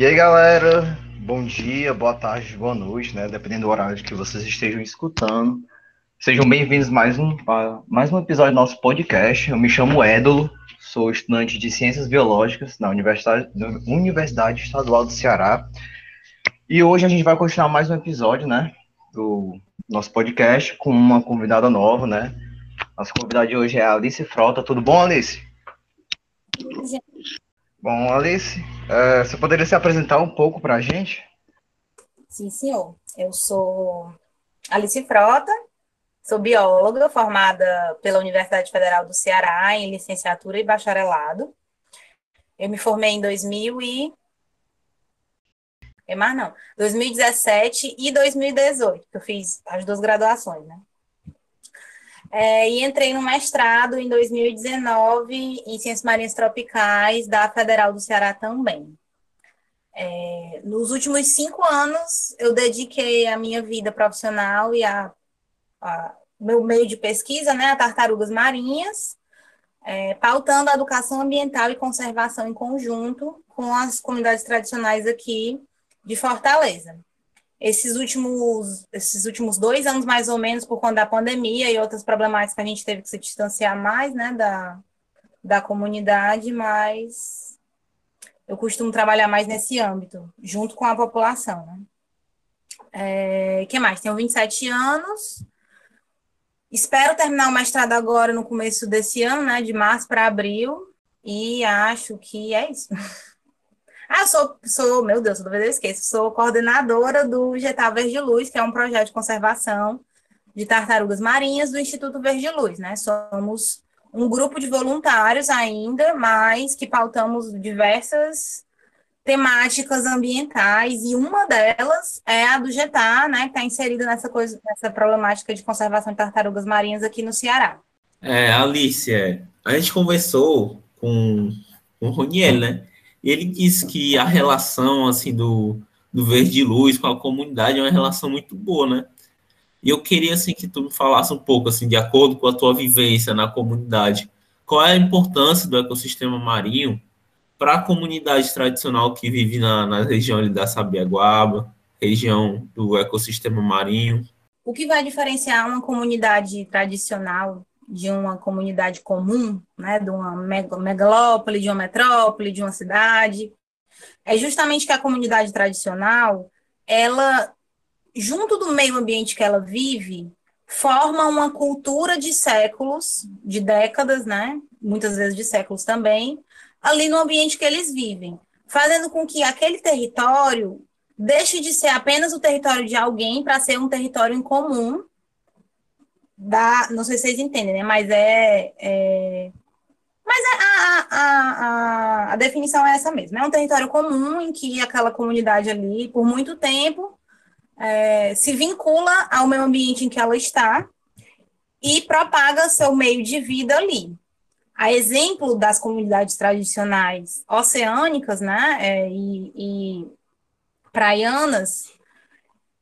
E aí, galera, bom dia, boa tarde, boa noite, né? Dependendo do horário que vocês estejam escutando. Sejam bem-vindos mais um mais um episódio do nosso podcast. Eu me chamo Édolo, sou estudante de Ciências Biológicas na Universidade, na Universidade Estadual do Ceará. E hoje a gente vai continuar mais um episódio, né, do nosso podcast com uma convidada nova, né? Nossa convidada de hoje é a Alice Frota. Tudo bom, Alice? Bom, Alice, é, você poderia se apresentar um pouco para a gente? Sim, senhor. Eu sou Alice Frota, sou bióloga formada pela Universidade Federal do Ceará em licenciatura e bacharelado. Eu me formei em 2000 e... É mais não, 2017 e 2018, que eu fiz as duas graduações, né? É, e entrei no mestrado em 2019 em Ciências Marinhas Tropicais da Federal do Ceará também. É, nos últimos cinco anos, eu dediquei a minha vida profissional e a, a meu meio de pesquisa, né, a tartarugas marinhas, é, pautando a educação ambiental e conservação em conjunto com as comunidades tradicionais aqui de Fortaleza esses últimos, esses últimos dois anos, mais ou menos, por conta da pandemia e outras problemáticas que a gente teve que se distanciar mais, né, da, da comunidade, mas eu costumo trabalhar mais nesse âmbito, junto com a população, né. É, que mais? Tenho 27 anos, espero terminar o mestrado agora no começo desse ano, né, de março para abril, e acho que é isso. Ah, sou, sou, meu Deus, toda vez eu esqueço, sou coordenadora do Getá Verde Luz, que é um projeto de conservação de tartarugas marinhas do Instituto Verde Luz, né? Somos um grupo de voluntários ainda, mas que pautamos diversas temáticas ambientais e uma delas é a do Getá, né, que está inserida nessa coisa, nessa problemática de conservação de tartarugas marinhas aqui no Ceará. É, Alice, a gente conversou com, com o Roniel, né? Ele disse que a relação assim do, do Verde Luz com a comunidade é uma relação muito boa, né? E eu queria assim que tu me falasse um pouco assim, de acordo com a tua vivência na comunidade, qual é a importância do ecossistema marinho para a comunidade tradicional que vive na, na região da Sabiaguaba, região do ecossistema marinho? O que vai diferenciar uma comunidade tradicional de uma comunidade comum, né, de uma megalópole, de uma metrópole, de uma cidade, é justamente que a comunidade tradicional, ela, junto do meio ambiente que ela vive, forma uma cultura de séculos, de décadas, né, muitas vezes de séculos também, ali no ambiente que eles vivem, fazendo com que aquele território deixe de ser apenas o território de alguém para ser um território em comum da. Não sei se vocês entendem, né? Mas é. é mas a, a, a, a, definição é essa mesmo. É um território comum em que aquela comunidade ali, por muito tempo, é, se vincula ao meio ambiente em que ela está e propaga seu meio de vida ali. A exemplo das comunidades tradicionais oceânicas, né, é, e, e praianas,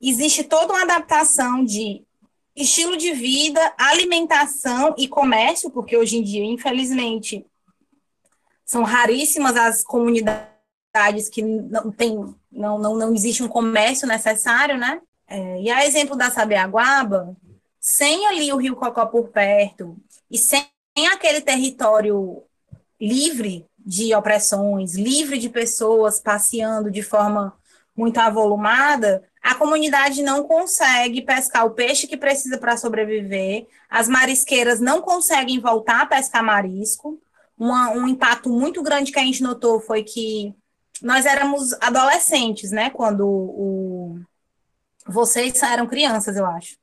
existe toda uma adaptação de estilo de vida, alimentação e comércio, porque hoje em dia, infelizmente, são raríssimas as comunidades que não tem, não, não, não existe um comércio necessário, né? É, e a exemplo da Sabiaguaba, sem ali o Rio Cocó por perto e sem aquele território livre de opressões, livre de pessoas passeando de forma muito avolumada, a comunidade não consegue pescar o peixe que precisa para sobreviver, as marisqueiras não conseguem voltar a pescar marisco. Uma, um impacto muito grande que a gente notou foi que nós éramos adolescentes, né? Quando o, vocês eram crianças, eu acho.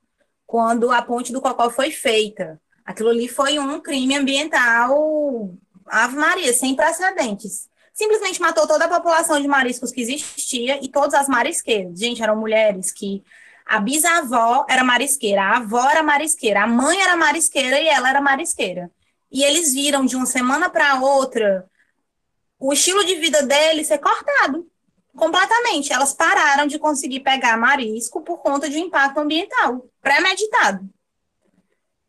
Quando a ponte do Cocó foi feita. Aquilo ali foi um crime ambiental, Ave Maria, sem precedentes simplesmente matou toda a população de mariscos que existia e todas as marisqueiras. Gente, eram mulheres que a bisavó era marisqueira, a avó era marisqueira, a mãe era marisqueira e ela era marisqueira. E eles viram de uma semana para outra o estilo de vida deles ser cortado completamente. Elas pararam de conseguir pegar marisco por conta de um impacto ambiental premeditado.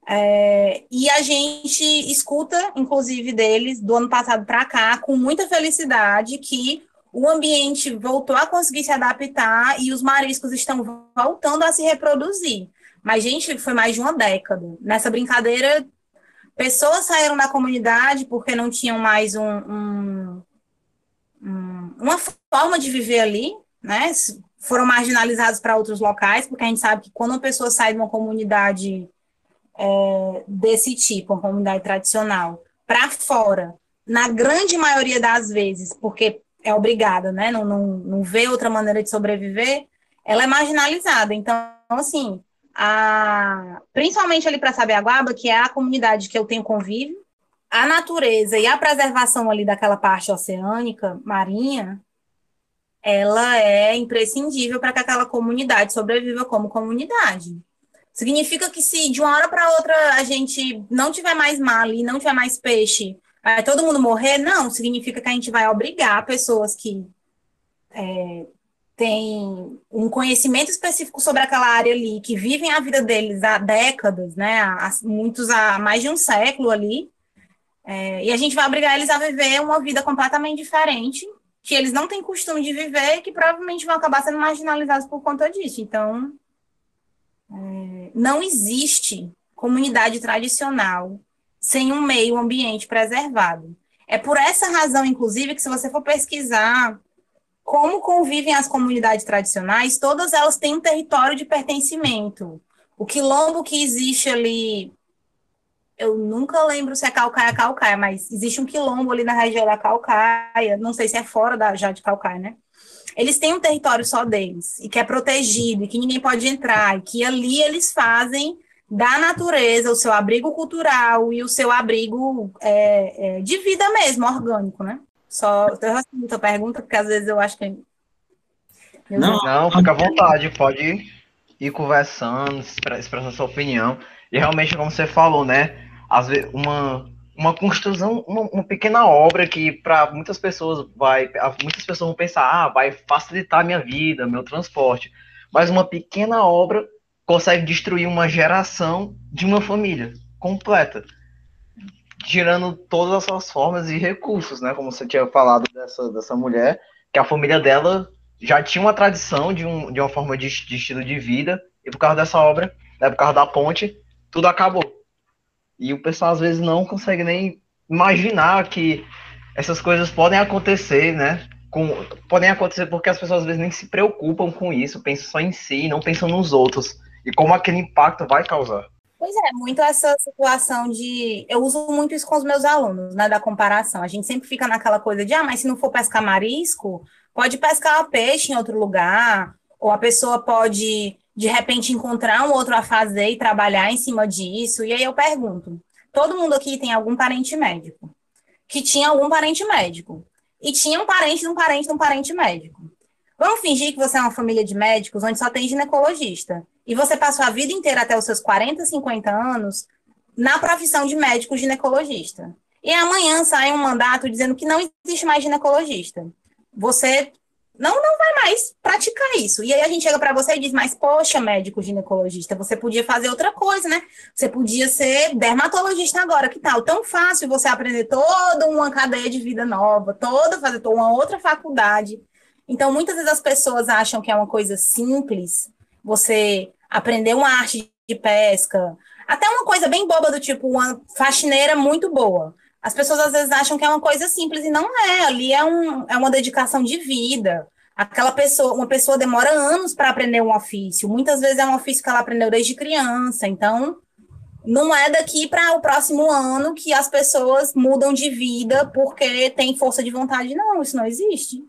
É, e a gente escuta, inclusive, deles do ano passado para cá, com muita felicidade, que o ambiente voltou a conseguir se adaptar e os mariscos estão voltando a se reproduzir. Mas, gente, foi mais de uma década. Nessa brincadeira, pessoas saíram da comunidade porque não tinham mais um, um, um, uma forma de viver ali, né? Foram marginalizados para outros locais, porque a gente sabe que quando uma pessoa sai de uma comunidade é, desse tipo, uma comunidade tradicional, para fora, na grande maioria das vezes, porque é obrigada, né? Não, não, não vê outra maneira de sobreviver, ela é marginalizada. Então, assim, a, principalmente ali para Sabiaguaba, que é a comunidade que eu tenho convívio, a natureza e a preservação ali daquela parte oceânica, marinha, ela é imprescindível para que aquela comunidade sobreviva como comunidade. Significa que se de uma hora para outra a gente não tiver mais mar ali, não tiver mais peixe, vai todo mundo morrer? Não, significa que a gente vai obrigar pessoas que é, têm um conhecimento específico sobre aquela área ali, que vivem a vida deles há décadas, né? Há, muitos há mais de um século ali. É, e a gente vai obrigar eles a viver uma vida completamente diferente, que eles não têm costume de viver que provavelmente vão acabar sendo marginalizados por conta disso. Então, não existe comunidade tradicional sem um meio ambiente preservado. É por essa razão, inclusive, que se você for pesquisar como convivem as comunidades tradicionais, todas elas têm um território de pertencimento. O quilombo que existe ali, eu nunca lembro se é Calcaia Calcaia, mas existe um quilombo ali na região da Calcaia, não sei se é fora da, já de Calcaia, né? Eles têm um território só deles, e que é protegido, e que ninguém pode entrar, e que ali eles fazem da natureza o seu abrigo cultural e o seu abrigo é, é, de vida mesmo, orgânico, né? Só eu respondo a pergunta, porque às vezes eu acho que. Não, não, fica à vontade, pode ir conversando, expressando sua opinião. E realmente, como você falou, né? Às vezes, uma, uma construção, uma, uma pequena obra que para muitas pessoas vai, muitas pessoas vão pensar, ah, vai facilitar minha vida, meu transporte. Mas uma pequena obra consegue destruir uma geração de uma família completa, tirando todas as suas formas e recursos, né? Como você tinha falado dessa, dessa mulher, que a família dela já tinha uma tradição de, um, de uma forma de, de estilo de vida, e por causa dessa obra, né, por causa da ponte, tudo acabou. E o pessoal às vezes não consegue nem imaginar que essas coisas podem acontecer, né? Com, podem acontecer porque as pessoas às vezes nem se preocupam com isso, pensam só em si, não pensam nos outros e como aquele impacto vai causar. Pois é, muito essa situação de. Eu uso muito isso com os meus alunos, né? Da comparação. A gente sempre fica naquela coisa de, ah, mas se não for pescar marisco, pode pescar peixe em outro lugar, ou a pessoa pode de repente encontrar um outro a fazer e trabalhar em cima disso. E aí eu pergunto: todo mundo aqui tem algum parente médico? Que tinha algum parente médico. E tinha um parente de um parente de um parente médico. Vamos fingir que você é uma família de médicos onde só tem ginecologista. E você passou a vida inteira até os seus 40, 50 anos na profissão de médico ginecologista. E amanhã sai um mandato dizendo que não existe mais ginecologista. Você não, não vai mais praticar isso. E aí a gente chega para você e diz, mas poxa, médico ginecologista, você podia fazer outra coisa, né? Você podia ser dermatologista agora, que tal? Tão fácil você aprender toda uma cadeia de vida nova, toda, fazer toda uma outra faculdade. Então, muitas vezes as pessoas acham que é uma coisa simples, você aprender uma arte de pesca, até uma coisa bem boba do tipo uma faxineira muito boa. As pessoas às vezes acham que é uma coisa simples e não é. Ali é, um, é uma dedicação de vida. Aquela pessoa, uma pessoa demora anos para aprender um ofício. Muitas vezes é um ofício que ela aprendeu desde criança. Então, não é daqui para o próximo ano que as pessoas mudam de vida porque tem força de vontade. Não, isso não existe.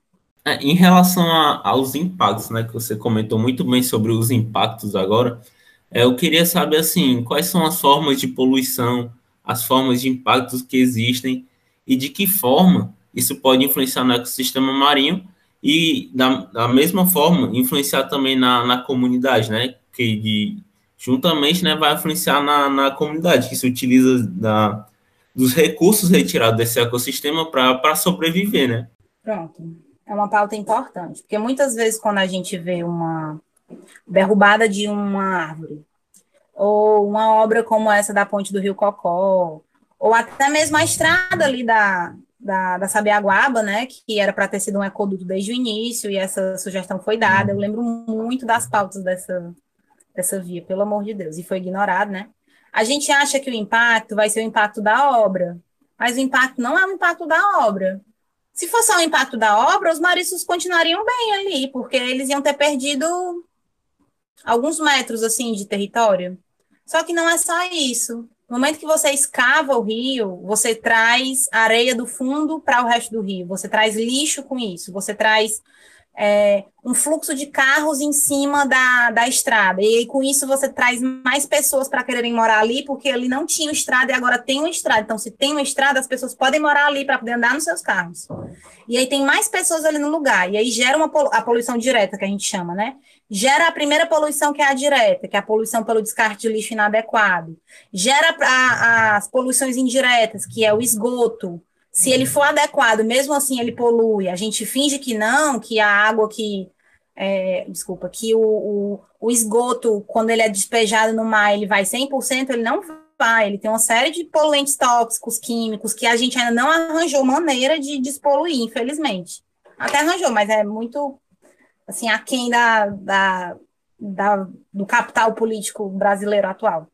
É, em relação a, aos impactos, né, que você comentou muito bem sobre os impactos agora, é, eu queria saber assim, quais são as formas de poluição as formas de impactos que existem e de que forma isso pode influenciar no ecossistema marinho e, da, da mesma forma, influenciar também na, na comunidade, né? Que de, juntamente né, vai influenciar na, na comunidade, que se utiliza da, dos recursos retirados desse ecossistema para sobreviver, né? Pronto. É uma pauta importante, porque muitas vezes quando a gente vê uma derrubada de uma árvore ou uma obra como essa da Ponte do Rio Cocó, ou até mesmo a estrada ali da, da, da Sabiaguaba, né, que era para ter sido um ecoduto desde o início, e essa sugestão foi dada. Eu lembro muito das pautas dessa, dessa via, pelo amor de Deus, e foi ignorado, né? A gente acha que o impacto vai ser o impacto da obra, mas o impacto não é o impacto da obra. Se fosse o impacto da obra, os mariscos continuariam bem ali, porque eles iam ter perdido alguns metros assim de território. Só que não é só isso. No momento que você escava o rio, você traz areia do fundo para o resto do rio, você traz lixo com isso, você traz é, um fluxo de carros em cima da, da estrada. E aí, com isso você traz mais pessoas para quererem morar ali, porque ali não tinha estrada e agora tem uma estrada. Então, se tem uma estrada, as pessoas podem morar ali para poder andar nos seus carros. E aí tem mais pessoas ali no lugar. E aí gera uma, a poluição direta, que a gente chama, né? Gera a primeira poluição, que é a direta, que é a poluição pelo descarte de lixo inadequado. Gera a, as poluições indiretas, que é o esgoto, se ele for adequado, mesmo assim ele polui, a gente finge que não, que a água que. É, desculpa, que o, o, o, esgoto, quando ele é despejado no mar, ele vai 100%, ele não vai. Ele tem uma série de poluentes tóxicos, químicos, que a gente ainda não arranjou maneira de despoluir, infelizmente. Até arranjou, mas é muito, assim, aquém da, da, da, do capital político brasileiro atual.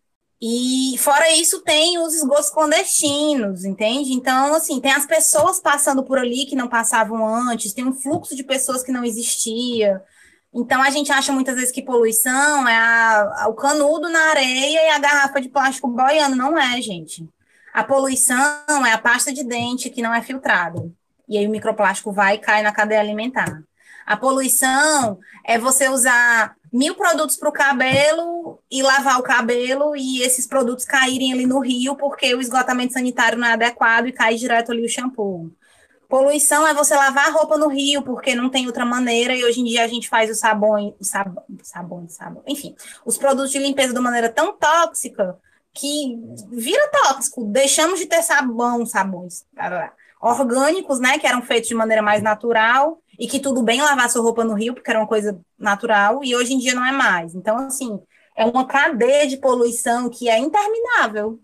E fora isso, tem os esgotos clandestinos, entende? Então, assim, tem as pessoas passando por ali que não passavam antes, tem um fluxo de pessoas que não existia. Então, a gente acha muitas vezes que poluição é a, a, o canudo na areia e a garrafa de plástico boiando. Não é, gente. A poluição é a pasta de dente que não é filtrada. E aí o microplástico vai e cai na cadeia alimentar. A poluição é você usar mil produtos para o cabelo e lavar o cabelo e esses produtos caírem ali no rio porque o esgotamento sanitário não é adequado e cai direto ali o shampoo. Poluição é você lavar a roupa no rio porque não tem outra maneira e hoje em dia a gente faz o sabão, o sabão, sabão, sabão, enfim, os produtos de limpeza de maneira tão tóxica que vira tóxico. Deixamos de ter sabão, sabões orgânicos, né, que eram feitos de maneira mais natural e que tudo bem lavar sua roupa no rio, porque era uma coisa natural, e hoje em dia não é mais. Então, assim, é uma cadeia de poluição que é interminável,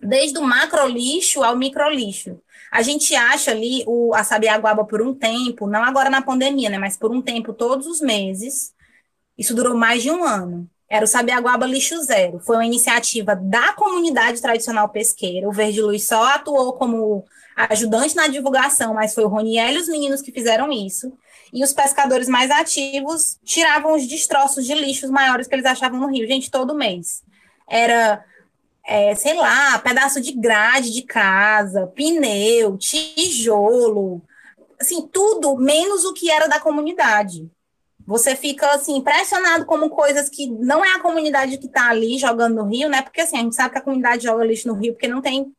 desde o macro lixo ao micro lixo. A gente acha ali o, a Sabiaguaba por um tempo, não agora na pandemia, né, mas por um tempo, todos os meses, isso durou mais de um ano. Era o Sabiaguaba Lixo Zero. Foi uma iniciativa da comunidade tradicional pesqueira. O Verde Luz só atuou como ajudante na divulgação, mas foi o Roniel e os meninos que fizeram isso. E os pescadores mais ativos tiravam os destroços de lixos maiores que eles achavam no rio, gente, todo mês. Era, é, sei lá, pedaço de grade de casa, pneu, tijolo, assim, tudo menos o que era da comunidade. Você fica assim impressionado como coisas que não é a comunidade que está ali jogando no rio, né? Porque assim, a gente sabe que a comunidade joga lixo no rio porque não tem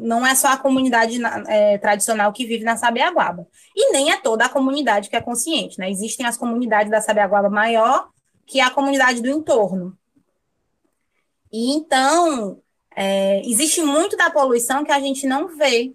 não é só a comunidade é, tradicional que vive na Sabiaguaba. E nem é toda a comunidade que é consciente, né? Existem as comunidades da Sabiaguaba maior, que é a comunidade do entorno. E então, é, existe muito da poluição que a gente não vê.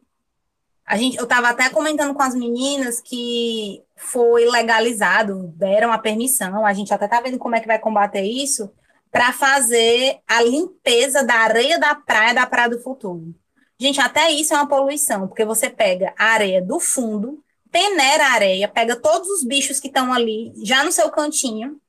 A gente, eu estava até comentando com as meninas que foi legalizado, deram a permissão, a gente até está vendo como é que vai combater isso, para fazer a limpeza da areia da praia da Praia do Futuro. Gente, até isso é uma poluição, porque você pega a areia do fundo, peneira a areia, pega todos os bichos que estão ali, já no seu cantinho,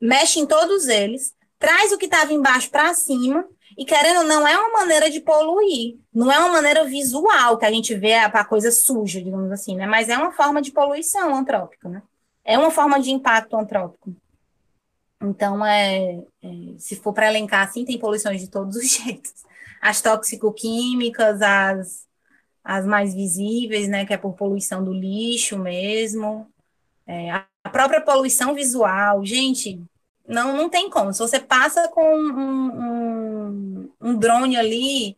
mexe em todos eles, traz o que estava embaixo para cima, e querendo não, é uma maneira de poluir. Não é uma maneira visual que a gente vê a coisa suja, digamos assim, né? Mas é uma forma de poluição antrópica, né? É uma forma de impacto antrópico. Então, é, é se for para elencar assim, tem poluições de todos os jeitos as toxicoquímicas, as, as mais visíveis, né, que é por poluição do lixo mesmo, é, a própria poluição visual, gente, não, não tem como. Se você passa com um, um, um drone ali,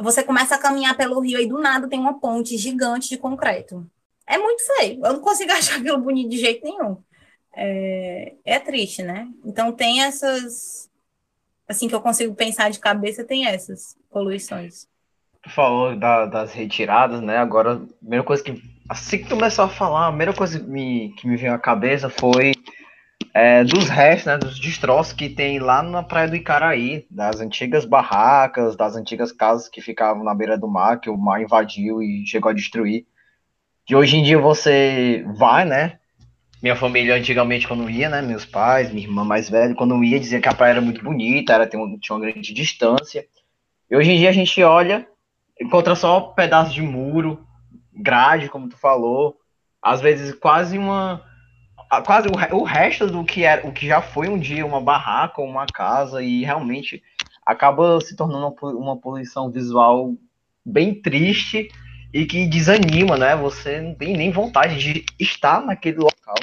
você começa a caminhar pelo rio e do nada tem uma ponte gigante de concreto. É muito feio. Eu não consigo achar aquilo bonito de jeito nenhum. É, é triste, né? Então tem essas, assim que eu consigo pensar de cabeça, tem essas poluições. Tu falou da, das retiradas, né? Agora, a primeira coisa que. Assim que tu começou a falar, a primeira coisa que me, que me veio à cabeça foi é, dos restos, né, dos destroços que tem lá na praia do Icaraí, das antigas barracas, das antigas casas que ficavam na beira do mar, que o mar invadiu e chegou a destruir. De hoje em dia você vai, né? Minha família antigamente quando ia, né, meus pais, minha irmã mais velha, quando ia dizia que a praia era muito bonita, era tinha uma grande distância. E hoje em dia a gente olha, encontra só pedaços de muro, grade, como tu falou, às vezes quase uma quase o, o resto do que era o que já foi um dia uma barraca ou uma casa e realmente acaba se tornando uma, uma poluição visual bem triste e que desanima, né? Você não tem nem vontade de estar naquele local.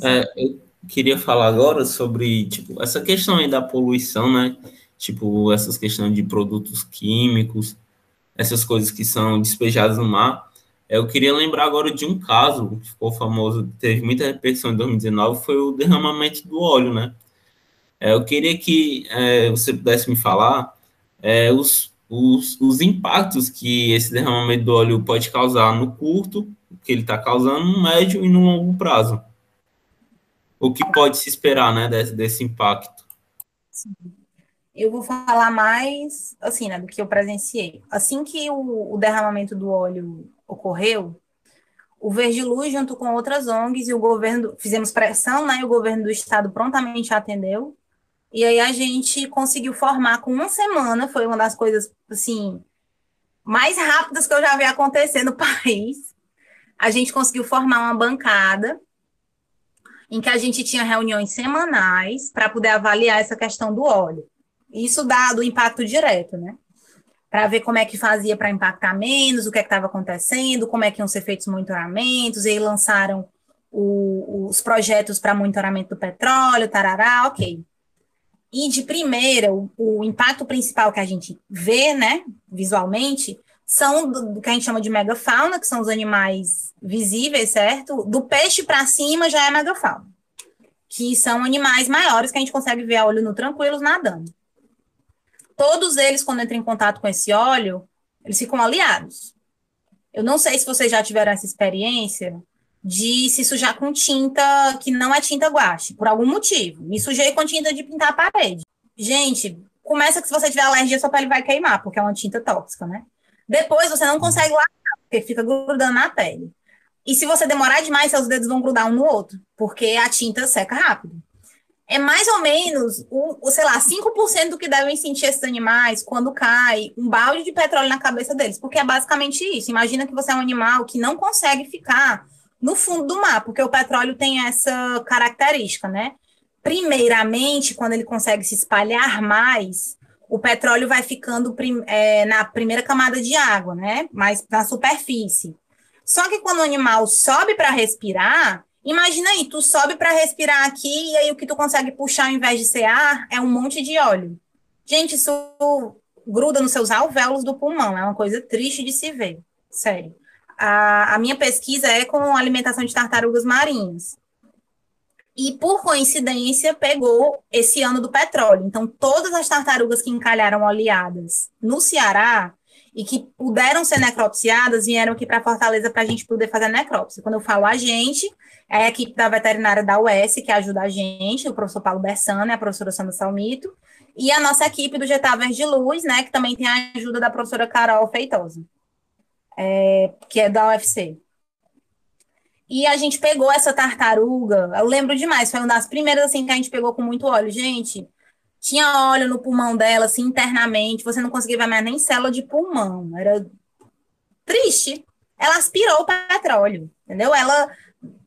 É, eu queria falar agora sobre tipo essa questão aí da poluição, né? Tipo essas questões de produtos químicos, essas coisas que são despejadas no mar. Eu queria lembrar agora de um caso que ficou famoso, teve muita repercussão em 2019, foi o derramamento do óleo, né? É, eu queria que é, você pudesse me falar é, os, os, os impactos que esse derramamento do óleo pode causar no curto, que ele está causando, no médio e no longo prazo. O que pode se esperar, né, desse, desse impacto? Sim. Eu vou falar mais, assim, né, do que eu presenciei. Assim que o, o derramamento do óleo ocorreu, o Verde Luz, junto com outras ONGs e o governo, fizemos pressão, né? E o governo do estado prontamente atendeu. E aí a gente conseguiu formar com uma semana, foi uma das coisas, assim, mais rápidas que eu já vi acontecer no país. A gente conseguiu formar uma bancada em que a gente tinha reuniões semanais para poder avaliar essa questão do óleo. Isso dá do impacto direto, né? para ver como é que fazia para impactar menos, o que é estava acontecendo, como é que iam ser feitos monitoramentos, e aí lançaram o, os projetos para monitoramento do petróleo, tarará, ok. E de primeira, o, o, impacto principal que a gente vê, né, visualmente, são do, que a gente chama de megafauna, que são os animais visíveis, certo? Do peixe para cima já é megafauna, que são animais maiores que a gente consegue ver a olho nu tranquilos nadando todos eles, quando entram em contato com esse óleo, eles ficam aliados. Eu não sei se vocês já tiveram essa experiência de se sujar com tinta que não é tinta guache, por algum motivo. Me sujei com tinta de pintar a parede. Gente, começa que se você tiver alergia, sua pele vai queimar, porque é uma tinta tóxica, né? Depois você não consegue lavar, porque fica grudando na pele. E se você demorar demais, seus dedos vão grudar um no outro, porque a tinta seca rápido é mais ou menos, o, o, sei lá, 5% do que devem sentir esses animais quando cai um balde de petróleo na cabeça deles, porque é basicamente isso. Imagina que você é um animal que não consegue ficar no fundo do mar, porque o petróleo tem essa característica, né? Primeiramente, quando ele consegue se espalhar mais, o petróleo vai ficando prim, é, na primeira camada de água, né? Mais na superfície. Só que quando o animal sobe para respirar, Imagina aí, tu sobe para respirar aqui e aí o que tu consegue puxar ao invés de ser ar é um monte de óleo. Gente, isso gruda nos seus alvéolos do pulmão, é uma coisa triste de se ver, sério. A, a minha pesquisa é com alimentação de tartarugas marinhas. E, por coincidência, pegou esse ano do petróleo. Então, todas as tartarugas que encalharam oleadas no Ceará e que puderam ser necropsiadas vieram aqui para Fortaleza para a gente poder fazer a necrópsia. Quando eu falo a gente, é a equipe da veterinária da UES, que ajuda a gente, o professor Paulo Bersano e a professora Sandra Salmito, e a nossa equipe do Getá Verde Luz, né, que também tem a ajuda da professora Carol Feitosa, é, que é da UFC. E a gente pegou essa tartaruga, eu lembro demais, foi uma das primeiras assim que a gente pegou com muito óleo. Gente, tinha óleo no pulmão dela, assim, internamente, você não conseguia ver mais nem célula de pulmão, era triste. Ela aspirou o petróleo, entendeu? Ela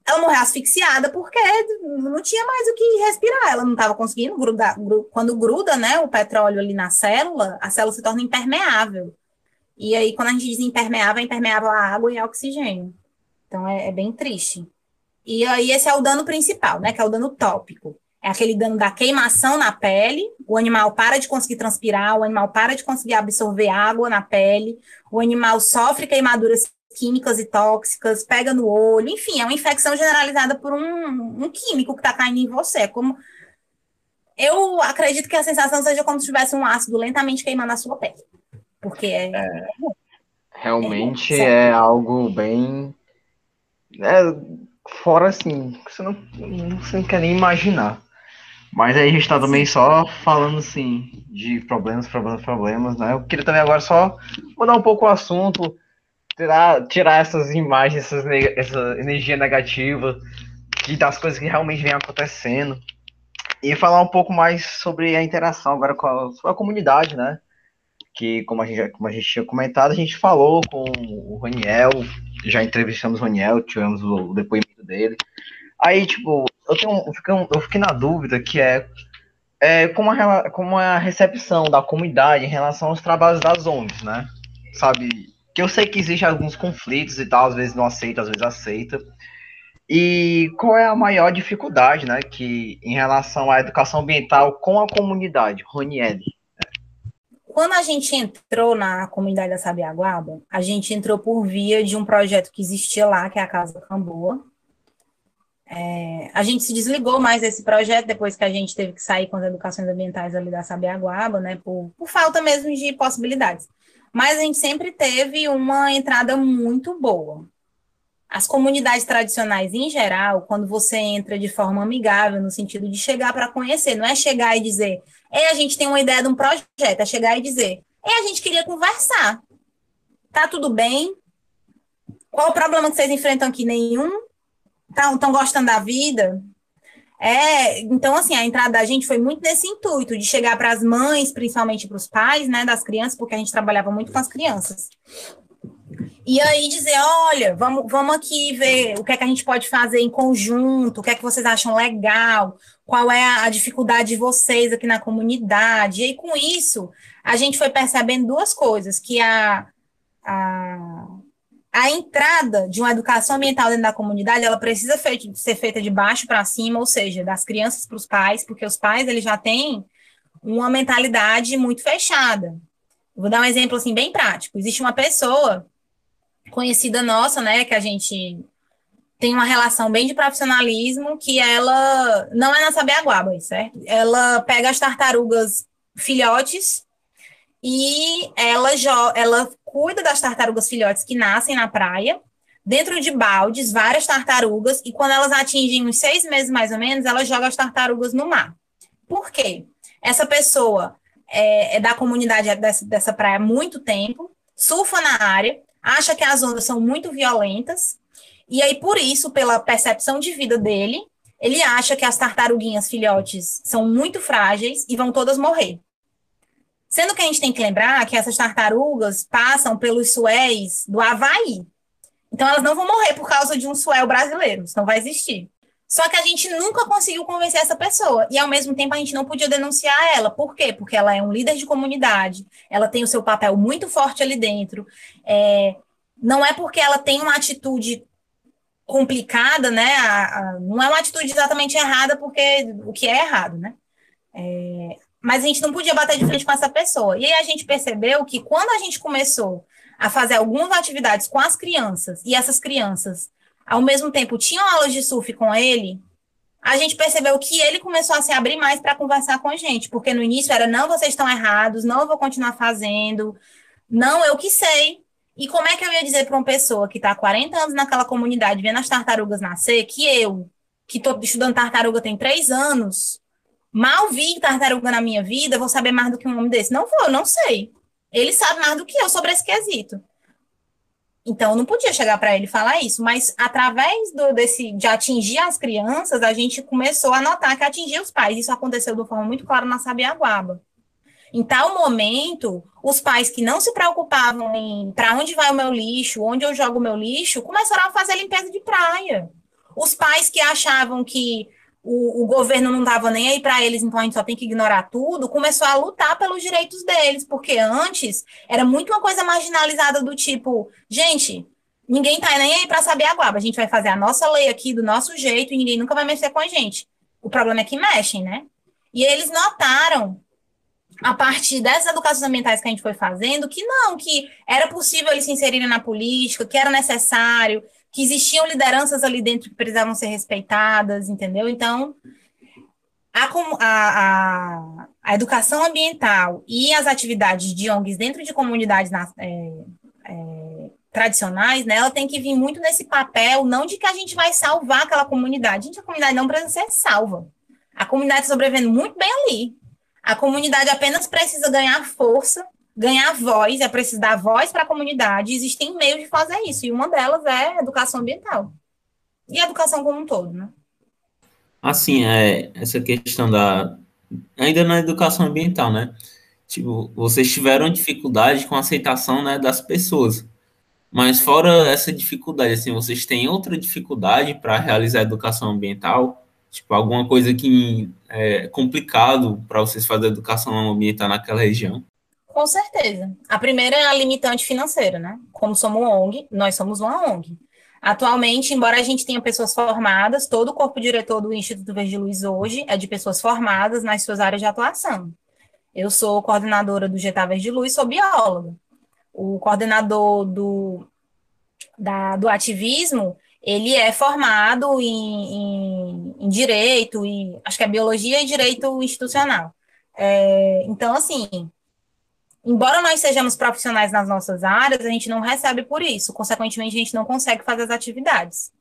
ela morreu asfixiada porque não tinha mais o que respirar, ela não estava conseguindo grudar. Quando gruda, né, o petróleo ali na célula, a célula se torna impermeável. E aí, quando a gente diz impermeável, é impermeável a água e a oxigênio. Então, é, é bem triste. E aí, esse é o dano principal, né, que é o dano tópico. É aquele dano da queimação na pele, o animal para de conseguir transpirar, o animal para de conseguir absorver água na pele, o animal sofre queimaduras químicas e tóxicas, pega no olho, enfim, é uma infecção generalizada por um, um químico que está caindo em você. É como eu acredito que a sensação seja como se tivesse um ácido lentamente queimando a sua pele. Porque é. é realmente é, é, algo bem. É, fora assim, você não, você não quer nem imaginar. Mas aí a gente tá também só falando assim de problemas, problemas, problemas, né? Eu queria também agora só mudar um pouco o assunto, tirar, tirar essas imagens, essas, essa energia negativa que das coisas que realmente vem acontecendo e falar um pouco mais sobre a interação agora com a, com a comunidade, né? Que como a, gente, como a gente tinha comentado, a gente falou com o Raniel, já entrevistamos o Raniel, tivemos o, o depoimento dele. Aí, tipo, eu, tenho, eu, fiquei, eu fiquei na dúvida que é, é como, a, como é a recepção da comunidade em relação aos trabalhos das ONGs, né? Sabe, que eu sei que existem alguns conflitos e tal, às vezes não aceita, às vezes aceita. E qual é a maior dificuldade, né, que em relação à educação ambiental com a comunidade, Roniele? Quando a gente entrou na comunidade da Sabiaguaba, a gente entrou por via de um projeto que existia lá, que é a Casa Camboa, é, a gente se desligou mais desse projeto depois que a gente teve que sair com as educações ambientais ali da Sabiaguaba, né, por, por falta mesmo de possibilidades. Mas a gente sempre teve uma entrada muito boa. As comunidades tradicionais, em geral, quando você entra de forma amigável, no sentido de chegar para conhecer, não é chegar e dizer, é, a gente tem uma ideia de um projeto, é chegar e dizer, é, a gente queria conversar. Tá tudo bem? Qual o problema que vocês enfrentam aqui? Nenhum? estão gostando da vida. É, então, assim, a entrada da gente foi muito nesse intuito, de chegar para as mães, principalmente para os pais, né, das crianças, porque a gente trabalhava muito com as crianças. E aí dizer, olha, vamos, vamos aqui ver o que é que a gente pode fazer em conjunto, o que é que vocês acham legal, qual é a dificuldade de vocês aqui na comunidade. E aí, com isso, a gente foi percebendo duas coisas, que a, a a entrada de uma educação ambiental dentro da comunidade, ela precisa ser feita de baixo para cima, ou seja, das crianças para os pais, porque os pais eles já têm uma mentalidade muito fechada. Vou dar um exemplo assim bem prático. Existe uma pessoa conhecida nossa, né, que a gente tem uma relação bem de profissionalismo, que ela não é na Sabiaguaba, certo? Ela pega as tartarugas filhotes e ela, ela cuida das tartarugas filhotes que nascem na praia, dentro de baldes, várias tartarugas, e quando elas atingem uns seis meses mais ou menos, ela joga as tartarugas no mar. Por quê? Essa pessoa é, é da comunidade dessa, dessa praia há muito tempo, surfa na área, acha que as ondas são muito violentas, e aí, por isso, pela percepção de vida dele, ele acha que as tartaruguinhas filhotes são muito frágeis e vão todas morrer. Sendo que a gente tem que lembrar que essas tartarugas passam pelos suéis do Havaí. Então, elas não vão morrer por causa de um suel brasileiro. Isso não vai existir. Só que a gente nunca conseguiu convencer essa pessoa. E, ao mesmo tempo, a gente não podia denunciar ela. Por quê? Porque ela é um líder de comunidade. Ela tem o seu papel muito forte ali dentro. É, não é porque ela tem uma atitude complicada, né? A, a, não é uma atitude exatamente errada, porque o que é errado, né? É, mas a gente não podia bater de frente com essa pessoa. E aí a gente percebeu que quando a gente começou a fazer algumas atividades com as crianças, e essas crianças, ao mesmo tempo, tinham aulas de surf com ele, a gente percebeu que ele começou a se abrir mais para conversar com a gente, porque no início era, não, vocês estão errados, não, eu vou continuar fazendo, não, eu que sei. E como é que eu ia dizer para uma pessoa que está há 40 anos naquela comunidade, vendo as tartarugas nascer, que eu, que estou estudando tartaruga tem três anos, mal vi tartaruga na minha vida, vou saber mais do que um homem desse. Não vou, não sei. Ele sabe mais do que eu sobre esse quesito. Então, eu não podia chegar para ele falar isso, mas através do, desse, de atingir as crianças, a gente começou a notar que atingia os pais. Isso aconteceu de forma muito clara na Sabiaguaba. Em tal momento, os pais que não se preocupavam em para onde vai o meu lixo, onde eu jogo o meu lixo, começaram a fazer limpeza de praia. Os pais que achavam que o, o governo não dava nem aí para eles, então a gente só tem que ignorar tudo, começou a lutar pelos direitos deles, porque antes era muito uma coisa marginalizada do tipo, gente, ninguém tá nem aí para saber a guaba, a gente vai fazer a nossa lei aqui do nosso jeito e ninguém nunca vai mexer com a gente. O problema é que mexem, né? E eles notaram a partir dessas educações ambientais que a gente foi fazendo, que não, que era possível eles se inserirem na política, que era necessário, que existiam lideranças ali dentro que precisavam ser respeitadas, entendeu? Então, a, a, a educação ambiental e as atividades de ONGs dentro de comunidades na, é, é, tradicionais, né, ela tem que vir muito nesse papel, não de que a gente vai salvar aquela comunidade. Gente, a comunidade não precisa ser salva. A comunidade está sobrevivendo muito bem ali. A comunidade apenas precisa ganhar força, ganhar voz, é preciso dar voz para a comunidade. Existem meios de fazer isso, e uma delas é educação ambiental. E educação como um todo, né? Assim, é, essa questão da. Ainda na educação ambiental, né? Tipo, vocês tiveram dificuldade com a aceitação né, das pessoas. Mas fora essa dificuldade, assim, vocês têm outra dificuldade para realizar a educação ambiental? Tipo, alguma coisa que é complicado para vocês fazer educação ambiental naquela região? Com certeza. A primeira é a limitante financeira, né? Como somos ONG, nós somos uma ONG. Atualmente, embora a gente tenha pessoas formadas, todo o corpo diretor do Instituto Verde Luz hoje é de pessoas formadas nas suas áreas de atuação. Eu sou coordenadora do Getá Verde Luz, sou bióloga. O coordenador do, da, do ativismo, ele é formado em, em, em, direito, e acho que é biologia e direito institucional. É, então, assim, embora nós sejamos profissionais nas nossas áreas, a gente não recebe por isso. Consequentemente, a gente não consegue fazer as atividades.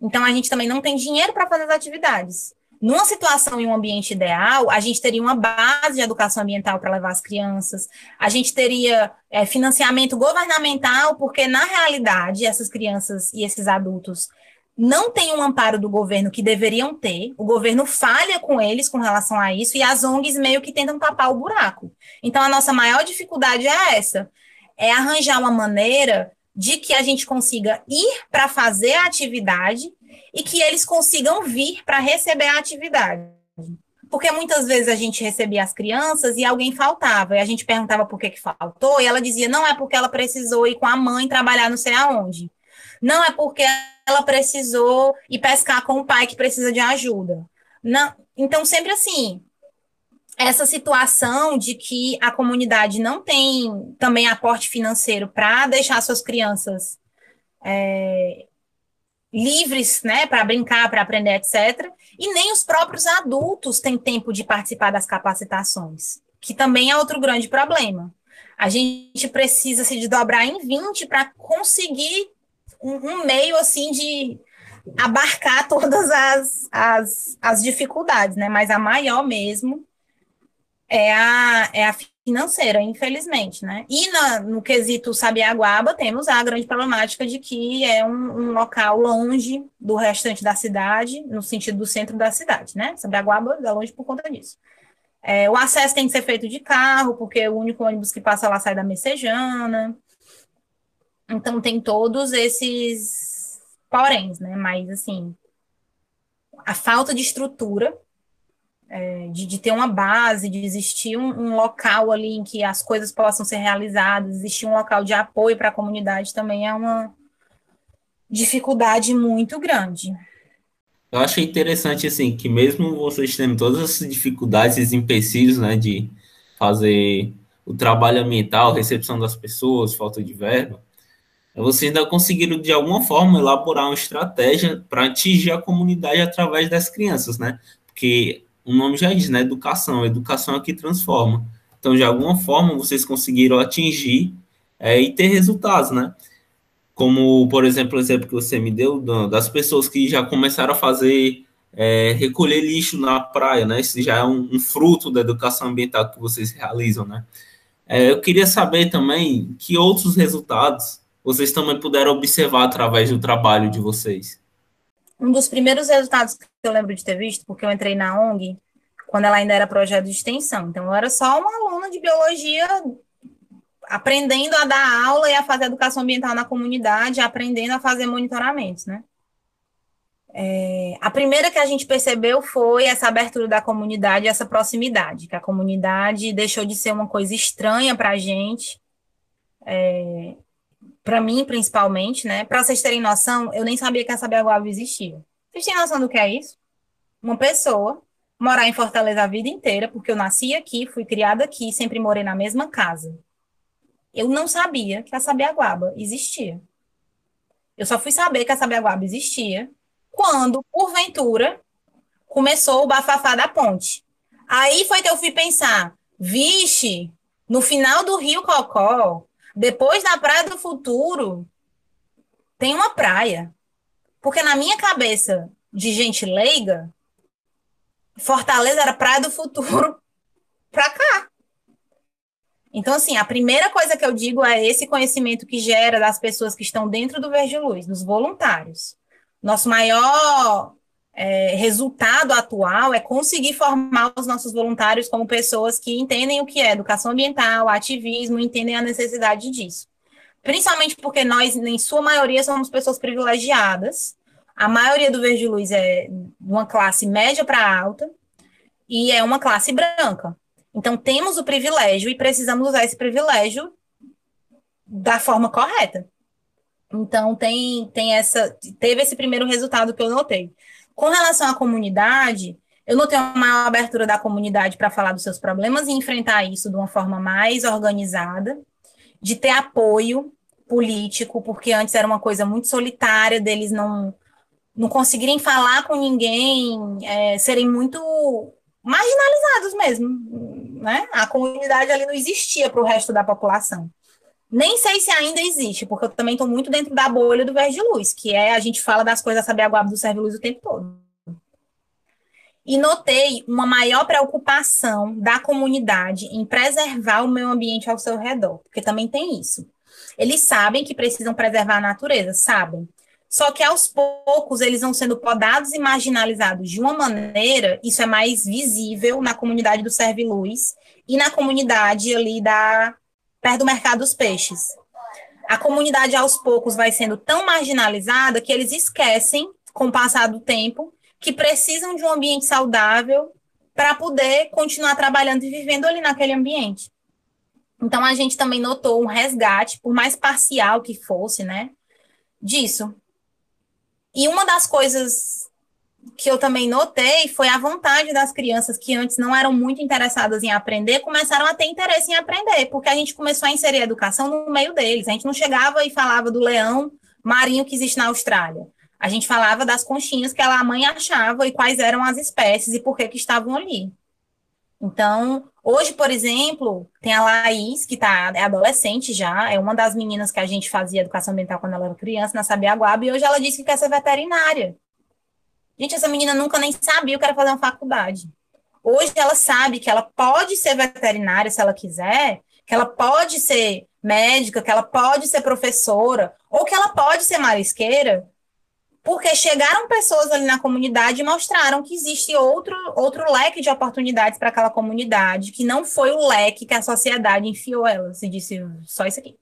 Então, a gente também não tem dinheiro para fazer as atividades. Numa situação em um ambiente ideal, a gente teria uma base de educação ambiental para levar as crianças, a gente teria é, financiamento governamental, porque na realidade essas crianças e esses adultos não têm um amparo do governo que deveriam ter, o governo falha com eles com relação a isso, e as ONGs meio que tentam tapar o buraco. Então, a nossa maior dificuldade é essa: é arranjar uma maneira de que a gente consiga ir para fazer a atividade e que eles consigam vir para receber a atividade. Porque muitas vezes a gente recebia as crianças e alguém faltava, e a gente perguntava por que, que faltou, e ela dizia: não é porque ela precisou ir com a mãe trabalhar não sei aonde. Não é porque ela precisou ir pescar com o pai que precisa de ajuda. Não, então, sempre assim, essa situação de que a comunidade não tem também aporte financeiro para deixar suas crianças é, livres, né, para brincar, para aprender, etc. E nem os próprios adultos têm tempo de participar das capacitações, que também é outro grande problema. A gente precisa se desdobrar em 20 para conseguir um, um, meio assim de abarcar todas as, as, as dificuldades, né? Mas a maior mesmo é a, é a financeira, infelizmente, né? E na, no quesito Sabiaguaba, temos a grande problemática de que é um, um, local longe do restante da cidade, no sentido do centro da cidade, né? Sabiaguaba é longe por conta disso. É, o acesso tem que ser feito de carro, porque o único ônibus que passa lá sai da Messejana. Então, tem todos esses poréns, né? Mas, assim, a falta de estrutura é, de, de, ter uma base, de existir um, um, local ali em que as coisas possam ser realizadas, existir um local de apoio para a comunidade também é uma dificuldade muito grande. Eu achei interessante, assim, que mesmo vocês tendo todas essas dificuldades, esses empecilhos, né, de fazer o trabalho ambiental, recepção das pessoas, falta de verba, vocês ainda conseguiram, de alguma forma, elaborar uma estratégia para atingir a comunidade através das crianças, né? Porque o nome já diz, né? Educação. Educação é que transforma. Então, de alguma forma, vocês conseguiram atingir é, e ter resultados, né? Como, por exemplo, o exemplo que você me deu das pessoas que já começaram a fazer é, recolher lixo na praia, né? Isso já é um, um, fruto da educação ambiental que vocês realizam, né? É, eu queria saber também que outros resultados vocês também puderam observar através do trabalho de vocês um dos primeiros resultados que eu lembro de ter visto, porque eu entrei na ONG quando ela ainda era projeto de extensão. Então, eu era só uma aluna de biologia aprendendo a dar aula e a fazer educação ambiental na comunidade, aprendendo a fazer monitoramentos, né? É, a primeira que a gente percebeu foi essa abertura da comunidade, essa proximidade, que a comunidade deixou de ser uma coisa estranha para a gente, é, para mim, principalmente, né? Para vocês terem noção, eu nem sabia que a Sabiaguaba existia. Vocês têm noção do que é isso? Uma pessoa morar em Fortaleza a vida inteira, porque eu nasci aqui, fui criada aqui, sempre morei na mesma casa. Eu não sabia que a Sabiaguaba existia. Eu só fui saber que a Sabiaguaba existia quando, porventura, começou o bafafá da ponte. Aí foi que eu fui pensar, vixe, no final do Rio Cocó, Depois da Praia do Futuro, tem uma praia. Porque na minha cabeça de gente leiga, Fortaleza era Praia do Futuro para cá. Então, assim, a primeira coisa que eu digo é esse conhecimento que gera das pessoas que estão dentro do Verde Luz, dos voluntários. Nosso maior é, resultado atual é conseguir formar os nossos voluntários como pessoas que entendem o que é educação ambiental, ativismo, entendem a necessidade disso. Principalmente porque nós, em sua maioria, somos pessoas privilegiadas. A maioria do Verde Luz é uma classe média para alta e é uma classe branca. Então, temos o privilégio e precisamos usar esse privilégio da forma correta. Então, tem, tem essa, teve esse primeiro resultado que eu notei. Com relação à comunidade, eu notei uma maior abertura da comunidade para falar dos seus problemas e enfrentar isso de uma forma mais organizada, de ter apoio político, porque antes era uma coisa muito solitária, deles não, não conseguirem falar com ninguém, é, serem muito marginalizados mesmo, né? A comunidade ali não existia para o resto da população. Nem sei se ainda existe, porque eu também estou muito dentro da bolha do Verde Luz, que é a gente fala das coisas saber aguardo do Serve Luz o tempo todo. E notei uma maior preocupação da comunidade em preservar o meio ambiente ao seu redor, porque também tem isso. Eles sabem que precisam preservar a natureza, sabem. Só que aos poucos eles vão sendo podados e marginalizados de uma maneira, isso é mais visível na comunidade do Serve Luz e na comunidade ali da perto do mercado dos peixes. A comunidade aos poucos vai sendo tão marginalizada que eles esquecem, com o passar do tempo, que precisam de um ambiente saudável para poder continuar trabalhando e vivendo ali naquele ambiente. Então a gente também notou um resgate, por mais parcial que fosse, né, disso. E uma das coisas que eu também notei foi a vontade das crianças que antes não eram muito interessadas em aprender, começaram a ter interesse em aprender, porque a gente começou a inserir a educação no meio deles. A gente não chegava e falava do leão marinho que existe na Austrália. A gente falava das conchinhas que a mãe achava e quais eram as espécies e por que, que estavam ali. Então, hoje, por exemplo, tem a Laís, que tá, é adolescente já, é uma das meninas que a gente fazia educação ambiental quando ela era criança, na Sabiaguaba, e hoje ela disse que quer ser veterinária. Gente, essa menina nunca nem sabia que era fazer uma faculdade. Hoje ela sabe que ela pode ser veterinária se ela quiser, que ela pode ser médica, que ela pode ser professora, ou que ela pode ser marisqueira, porque chegaram pessoas ali na comunidade e mostraram que existe outro, outro leque de oportunidades para aquela comunidade, que não foi o leque que a sociedade enfiou ela, se disse só isso aqui.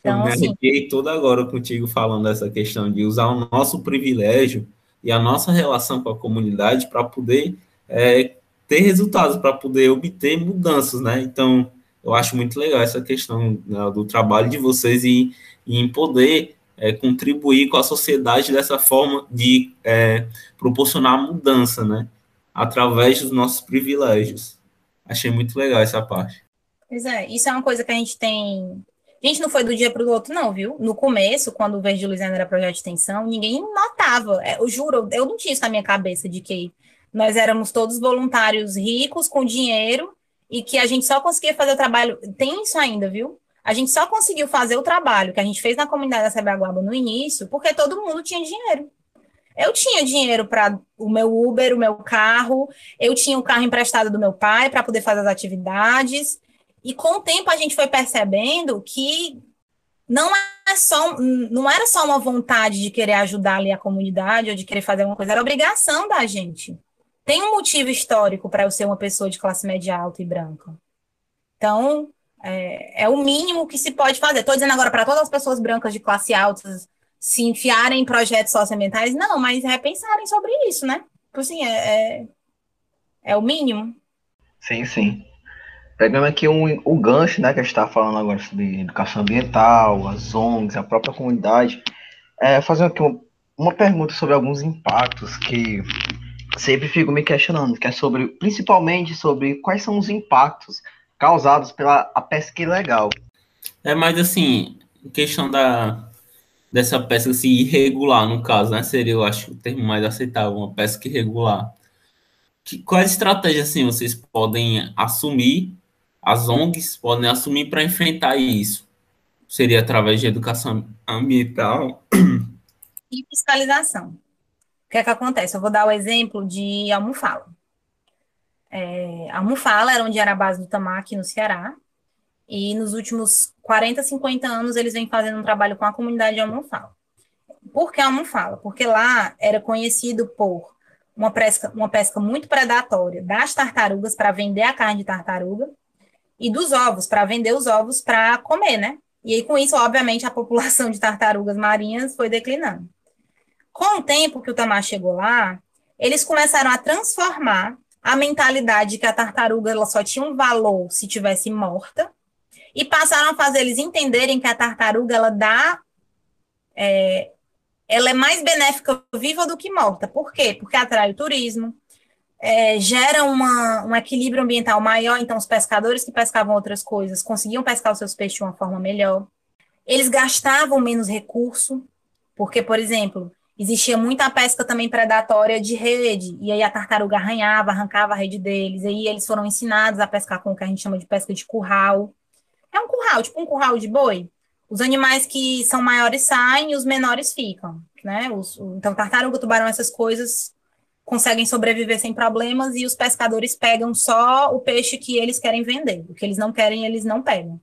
Então, Eu me assim, arrepiei toda agora contigo falando dessa questão de usar o nosso privilégio e a nossa relação com a comunidade para poder é, ter resultados, para poder obter mudanças, né? Então, eu acho muito legal essa questão né, do trabalho de vocês e, em poder é, contribuir com a sociedade dessa forma de é, proporcionar mudança, né? Através dos nossos privilégios. Achei muito legal essa parte. Pois é, isso é uma coisa que a gente tem Gente, não foi do dia para o outro, não, viu? No começo, quando o Verde Luz era projeto de extensão, ninguém notava. É, eu juro, eu não tinha isso na minha cabeça de que nós éramos todos voluntários ricos, com dinheiro, e que a gente só conseguia fazer o trabalho. Tem isso ainda, viu? A gente só conseguiu fazer o trabalho que a gente fez na comunidade da Sabiaguaba no início, porque todo mundo tinha dinheiro. Eu tinha dinheiro para o meu Uber, o meu carro, eu tinha o carro emprestado do meu pai para poder fazer as atividades, e com o tempo a gente foi percebendo que não é só não era só uma vontade de querer ajudar ali a comunidade ou de querer fazer alguma coisa, era obrigação da gente. Tem um motivo histórico para eu ser uma pessoa de classe média alta e branca. Então, é, é o mínimo que se pode fazer. Estou dizendo agora para todas as pessoas brancas de classe alta se enfiarem em projetos socioambientais, não, mas repensarem sobre isso, né? Tipo assim, é, é, é o mínimo. Sim, sim. Pegando aqui um, o gancho, né, que a gente está falando agora sobre educação ambiental, as ONGs, a própria comunidade, é, fazendo aqui uma, uma pergunta sobre alguns impactos que sempre fico me questionando, que é sobre, principalmente sobre quais são os impactos causados pela a pesca ilegal. É, mas assim, questão da dessa pesca assim, irregular, no caso, né, seria, eu acho, o termo mais aceitável, uma pesca irregular. Que, quais estratégias, assim, vocês podem assumir as ONGs podem assumir para enfrentar isso? seria através de educação ambiental e fiscalização. O que é que acontece? Eu vou dar o exemplo de Almofala. É, Almofala era onde era a base do Tamar aqui no Ceará, e nos últimos 40, 50 anos eles vêm fazendo um trabalho com a comunidade de Almofala. Por que Almofala? Porque lá era conhecido por uma pesca, uma pesca muito predatória das tartarugas para vender a carne de tartaruga e dos ovos, para vender os ovos para comer, né? E aí, com isso, obviamente, a população de tartarugas marinhas foi declinando. Com o tempo que o Tamar chegou lá, eles começaram a transformar a mentalidade de que a tartaruga ela só tinha um valor se tivesse morta e passaram a fazer eles entenderem que a tartaruga ela dá é, ela é mais benéfica viva do que morta. Por quê? Porque atrai o turismo, é, gera uma, um equilíbrio ambiental maior, então os pescadores que pescavam outras coisas conseguiam pescar os seus peixes de uma forma melhor. Eles gastavam menos recurso, porque, por exemplo, existia muita pesca também predatória de rede, e aí a tartaruga arranhava, arrancava a rede deles, e aí eles foram ensinados a pescar com o que a gente chama de pesca de curral. É um curral, tipo um curral de boi. Os animais que são maiores saem e os menores ficam, né? Os, então, tartaruga, tubarão, essas coisas conseguem sobreviver sem problemas e os pescadores pegam só o peixe que eles querem vender. O que eles não querem, eles não pegam.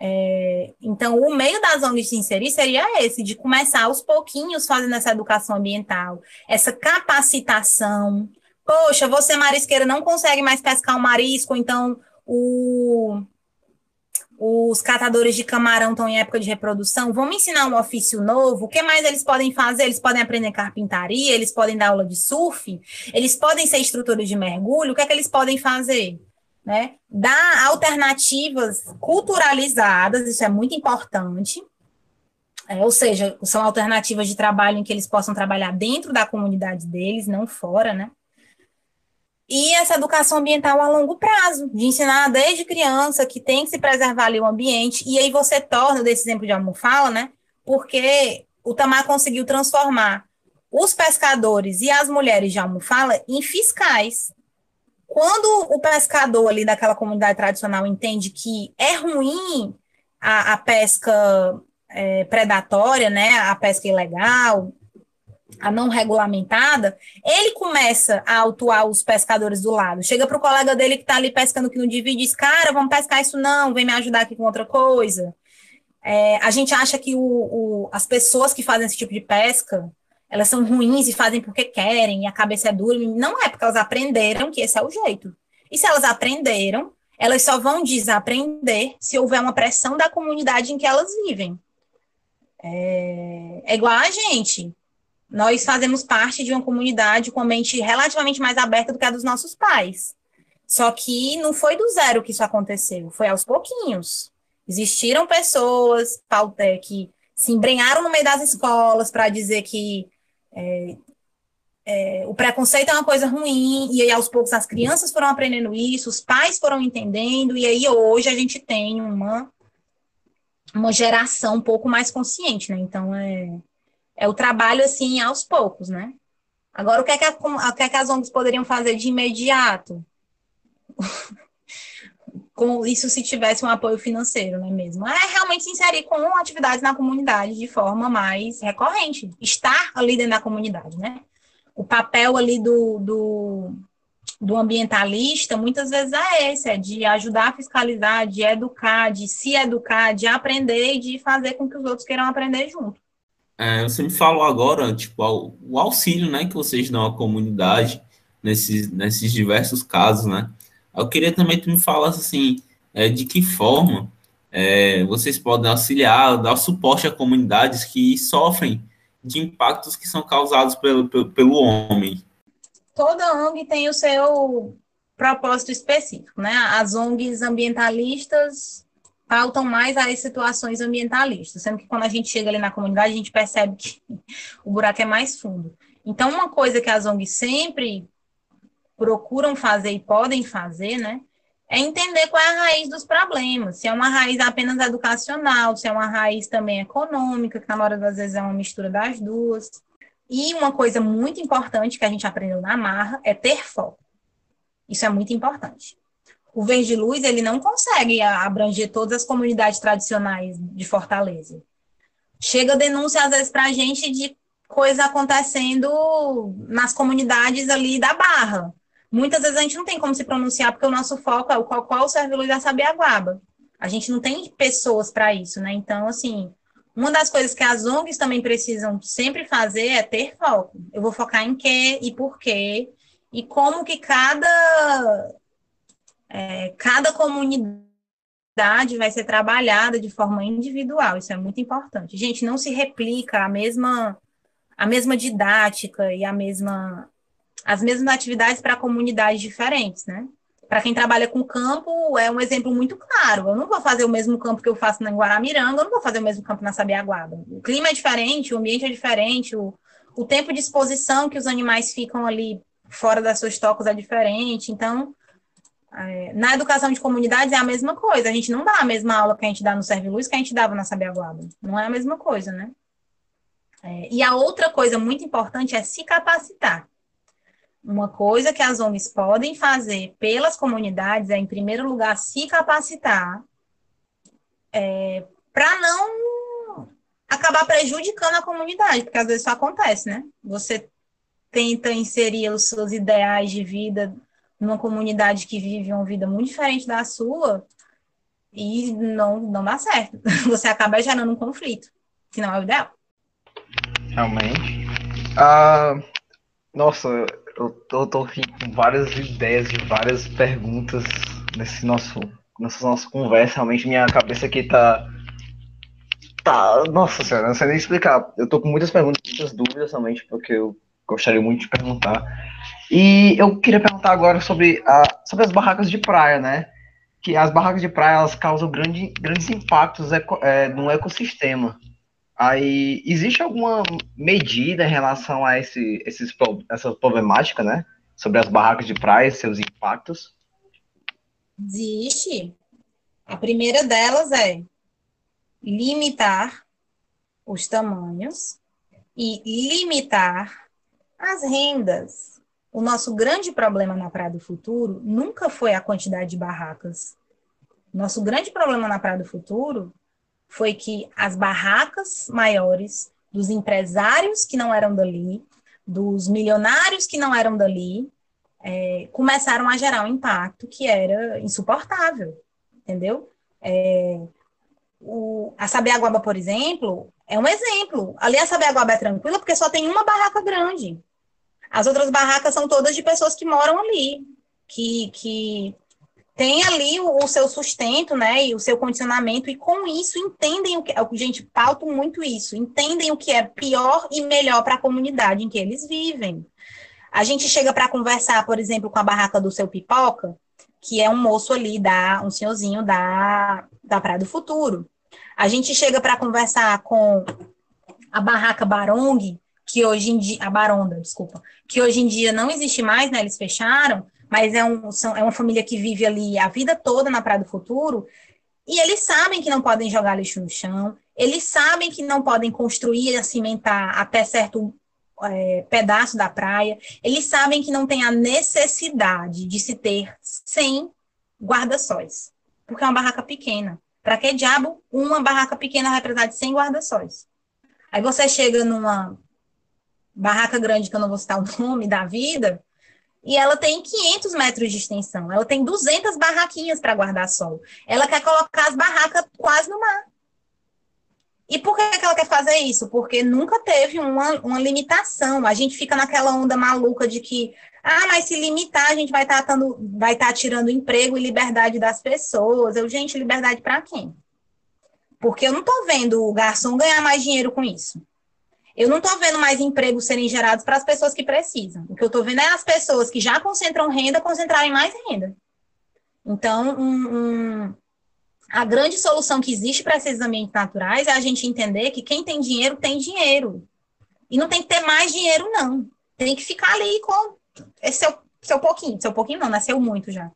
É, então, o meio das ONGs se inserir seria esse, de começar aos pouquinhos fazendo essa educação ambiental, essa capacitação. Poxa, você marisqueira não consegue mais pescar um marisco, então o, os catadores de camarão estão em época de reprodução, vamos ensinar um ofício novo, o que mais eles podem fazer? Eles podem aprender carpintaria, eles podem dar aula de surf, eles podem ser instrutores de mergulho, o que é que eles podem fazer? Né? Dar alternativas culturalizadas, isso é muito importante, é, ou seja, são alternativas de trabalho em que eles possam trabalhar dentro da comunidade deles, não fora, né? E essa educação ambiental a longo prazo, de ensinar desde criança que tem que se preservar ali o ambiente, e aí você torna, desse exemplo de almofala, né, porque o Tamar conseguiu transformar os pescadores e as mulheres de almofala em fiscais. Quando o pescador ali daquela comunidade tradicional entende que é ruim a, a pesca é, predatória, né, a pesca ilegal, a não regulamentada, ele começa a autuar os pescadores do lado. Chega para o colega dele que está ali pescando que não divide e diz, cara, vamos pescar isso não, vem me ajudar aqui com outra coisa. É, a gente acha que o, o, as pessoas que fazem esse tipo de pesca, elas são ruins e fazem porque querem, e a cabeça é dura. Não é, porque elas aprenderam que esse é o jeito. E se elas aprenderam, elas só vão desaprender se houver uma pressão da comunidade em que elas vivem. É, é igual a gente. Nós fazemos parte de uma comunidade com a mente relativamente mais aberta do que a dos nossos pais. Só que não foi do zero que isso aconteceu, foi aos pouquinhos. Existiram pessoas que se embrenharam no meio das escolas para dizer que é, é, o preconceito é uma coisa ruim, e aí aos poucos as crianças foram aprendendo isso, os pais foram entendendo, e aí hoje a gente tem uma, uma geração um pouco mais consciente, né? Então é, é o trabalho assim aos poucos, né? Agora, o que é que, a, o que, é que as ONGs poderiam fazer de imediato? com isso se tivesse um apoio financeiro, não é mesmo? É realmente se inserir com atividades na comunidade de forma mais recorrente, estar ali dentro da comunidade, né? O papel ali do, do, do ambientalista muitas vezes é esse, é de ajudar a fiscalizar, de educar, de se educar, de aprender e de fazer com que os outros queiram aprender junto. É, você me falou agora, tipo, o auxílio, né, que vocês dão à comunidade nesses, nesses diversos casos, né? Eu queria também que tu me falasse, assim, é, de que forma é, vocês podem auxiliar, dar suporte a comunidades que sofrem de impactos que são causados pelo, pelo, pelo homem. Toda ONG tem o seu propósito específico, né? As ONGs ambientalistas pautam mais as situações ambientalistas, sendo que quando a gente chega ali na comunidade, a gente percebe que o buraco é mais fundo. Então, uma coisa que as ONGs sempre procuram fazer e podem fazer, né, é entender qual é a raiz dos problemas, se é uma raiz apenas educacional, se é uma raiz também econômica, que na maioria das vezes é uma mistura das duas. E uma coisa muito importante que a gente aprendeu na marra é ter foco. Isso é muito importante. O Verde Luz ele não consegue abranger todas as comunidades tradicionais de Fortaleza. Chega denúncia às vezes para a gente de coisa acontecendo nas comunidades ali da Barra. Muitas vezes a gente não tem como se pronunciar porque o nosso foco é o qual qual serve luz da Sabiaguaba. A gente não tem pessoas para isso, né? Então, assim, uma das coisas que as ONGs também precisam sempre fazer é ter foco. Eu vou focar em quê e por quê e como que cada é, cada comunidade vai ser trabalhada de forma individual. Isso é muito importante. Gente, não se replica a mesma a mesma didática e a mesma as mesmas atividades para comunidades diferentes, né? Para quem trabalha com campo, é um exemplo muito claro. Eu não vou fazer o mesmo campo que eu faço na Guaramiranga, eu não vou fazer o mesmo campo na Sabiaguaba. O clima é diferente, o ambiente é diferente, o, o tempo de exposição que os animais ficam ali fora das suas tocas é diferente. Então, é, na educação de comunidades é a mesma coisa. A gente não dá a mesma aula que a gente dá no Serviluz que a gente dava na Sabiaguaba. Não é a mesma coisa, né? É, e a outra coisa muito importante é se capacitar. Uma coisa que as ONGs podem fazer pelas comunidades é, em primeiro lugar, se capacitar é, para não acabar prejudicando a comunidade, porque às vezes isso acontece, né? Você tenta inserir os seus ideais de vida numa comunidade que vive uma vida muito diferente da sua e não, não dá certo. Você acaba gerando um conflito, que não é o ideal. Realmente. Ah, nossa, eu tô, tô aqui com várias ideias de várias perguntas nesse nosso, nessa nossa conversa. Realmente minha cabeça aqui tá. Tá. Nossa senhora, não sei nem explicar. Eu tô com muitas perguntas, muitas dúvidas realmente, porque eu gostaria muito de perguntar. E eu queria perguntar agora sobre, a, sobre as barracas de praia, né? Que as barracas de praia elas causam grande, grandes impactos eco, é, no ecossistema. Aí, existe alguma medida em relação a esse, esses, essa problemática, né? Sobre as barracas de praia e seus impactos? Existe. A primeira delas é limitar os tamanhos e limitar as rendas. O nosso grande problema na Praia do Futuro nunca foi a quantidade de barracas. Nosso grande problema na Praia do Futuro foi que as barracas maiores dos empresários que não eram dali, dos milionários que não eram dali, é, começaram a gerar um impacto que era insuportável, entendeu? É, o, a Sabiaguaba, por exemplo, é um exemplo. Ali a Sabiaguaba é tranquila porque só tem uma barraca grande. As outras barracas são todas de pessoas que moram ali, que, que tem ali o, o, seu sustento, né, e o seu condicionamento, e com isso entendem o que, gente, pauto muito isso, entendem o que é pior e melhor para a comunidade em que eles vivem. A gente chega para conversar, por exemplo, com a barraca do seu pipoca, que é um moço ali, da, um senhorzinho da, da Praia do Futuro. A gente chega para conversar com a barraca Barong, que hoje em dia, a Baronda, desculpa, que hoje em dia não existe mais, né, eles fecharam, mas é, um, são, é uma família que vive ali a vida toda na Praia do Futuro, e eles sabem que não podem jogar lixo no chão, eles sabem que não podem construir, cimentar até certo é, pedaço da praia, eles sabem que não tem a necessidade de se ter 100 guarda-sóis, porque é uma barraca pequena. Para que diabo uma barraca pequena vai precisar de 100 guarda-sóis? Aí você chega numa barraca grande, que eu não vou citar o nome da vida, e ela tem 500 metros de extensão. Ela tem 200 barraquinhas para guardar sol. Ela quer colocar as barracas quase no mar. E por que, ela quer fazer isso? Porque nunca teve uma, uma limitação. A gente fica naquela onda maluca de que, ah, mas se limitar, a gente vai estar tá tá tirando emprego e liberdade das pessoas. Eu, gente, liberdade para quem? Porque eu não estou vendo o garçom ganhar mais dinheiro com isso. Eu não estou vendo mais empregos serem gerados para as pessoas que precisam. O que eu estou vendo é as pessoas que já concentram renda concentrarem mais renda. Então, um, um, a grande solução que existe para esses ambientes naturais é a gente entender que quem tem dinheiro tem dinheiro. E não tem que ter mais dinheiro, não. Tem que ficar ali com esse seu, seu pouquinho. Seu pouquinho não, nasceu muito já.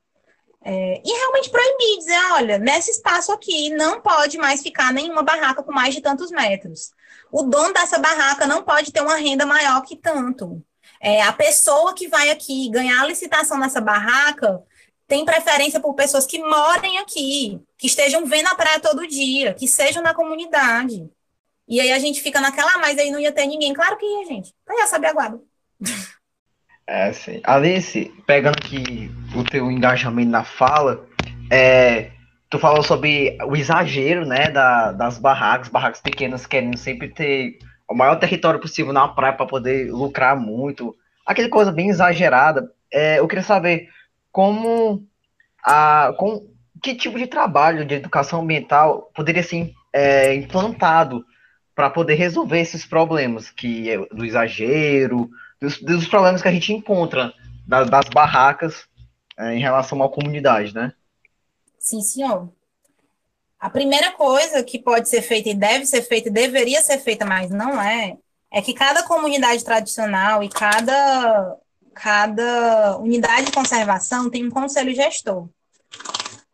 É, e realmente proibir, dizer, olha, nesse espaço aqui não pode mais ficar nenhuma barraca com mais de tantos metros o dono dessa barraca não pode ter uma renda maior que tanto. É, a pessoa que vai aqui ganhar a licitação nessa barraca tem preferência por pessoas que morem aqui, que estejam vendo a praia todo dia, que sejam na comunidade. E aí a gente fica naquela, ah, mas aí não ia ter ninguém. Claro que ia, gente. Então ia saber aguardo. É, sim. Alice, pegando aqui o teu engajamento na fala, é, tu falou sobre o exagero, né, da, das barracas, barracas pequenas querendo sempre ter o maior território possível na praia para poder lucrar muito, aquela coisa bem exagerada. É, eu queria saber como a, com que tipo de trabalho de educação ambiental poderia ser é, implantado para poder resolver esses problemas que é do exagero, dos, dos problemas que a gente encontra das, das barracas é, em relação à comunidade, né? Sim, senhor. A primeira coisa que pode ser feita e deve ser feita, e deveria ser feita, mas não é, é que cada comunidade tradicional e cada, cada unidade de conservação tem um conselho gestor.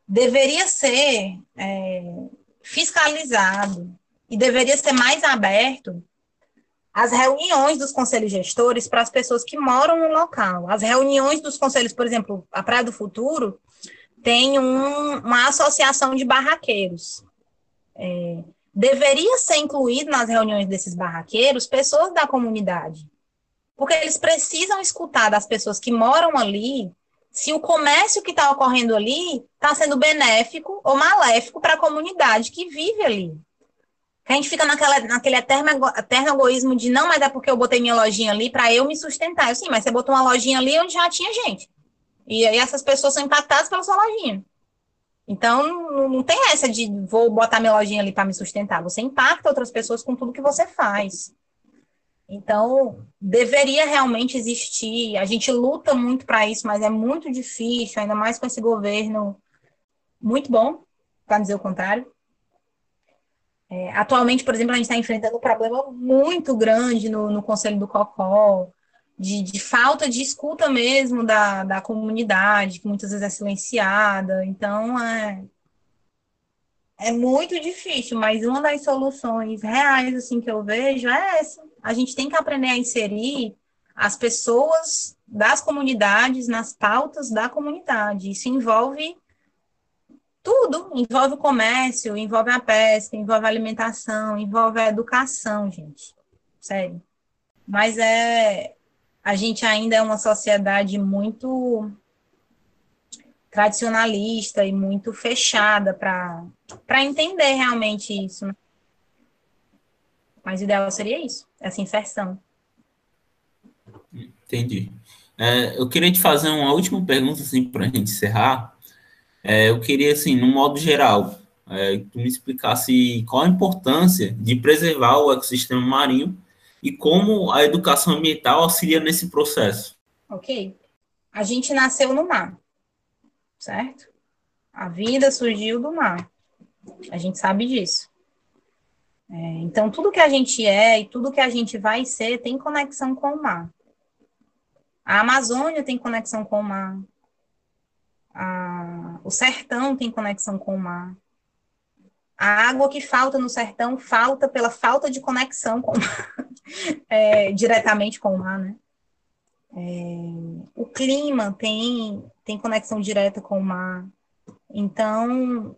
Deveria ser é, fiscalizado e deveria ser mais aberto as reuniões dos conselhos gestores para as pessoas que moram no local. As reuniões dos conselhos, por exemplo, a Praia do Futuro tem um, uma associação de barraqueiros. É, deveria ser incluído nas reuniões desses barraqueiros pessoas da comunidade, porque eles precisam escutar das pessoas que moram ali se o comércio que está ocorrendo ali está sendo benéfico ou maléfico para a comunidade que vive ali. A gente fica naquela, naquele eterno, eterno egoísmo de não, mas é porque eu botei minha lojinha ali para eu me sustentar. Eu, sim, mas você botou uma lojinha ali onde já tinha gente. E aí essas pessoas são impactadas pela sua lojinha. Então, não, tem essa de vou botar minha lojinha ali para me sustentar. Você impacta outras pessoas com tudo que você faz. Então, deveria realmente existir. A gente luta muito para isso, mas é muito difícil, ainda mais com esse governo muito bom, para dizer o contrário. É, atualmente, por exemplo, a gente está enfrentando um problema muito grande no, no Conselho do Cocó, de, de, falta de escuta mesmo da, da comunidade, que muitas vezes é silenciada. Então, é, é muito difícil, mas uma das soluções reais assim que eu vejo é essa. A gente tem que aprender a inserir as pessoas das comunidades nas pautas da comunidade. Isso envolve tudo, envolve o comércio, envolve a pesca, envolve a alimentação, envolve a educação, gente. Sério. Mas é a gente ainda é uma sociedade muito tradicionalista e muito fechada para entender realmente isso. Né? Mas o ideal seria isso, essa inserção. Entendi. É, eu queria te fazer uma última pergunta, assim, para a gente encerrar. É, eu queria, assim, no modo geral, é, que tu me explicasse qual a importância de preservar o ecossistema marinho e como a educação ambiental auxilia nesse processo. Ok. A gente nasceu no mar, certo? A vida surgiu do mar. A gente sabe disso. É, então, tudo que a gente é e tudo que a gente vai ser tem conexão com o mar. A Amazônia tem conexão com o mar. A, o sertão tem conexão com o mar. A água que falta no sertão falta pela falta de conexão com o mar, é, diretamente com o mar, né? É, o clima tem, tem conexão direta com o mar. Então,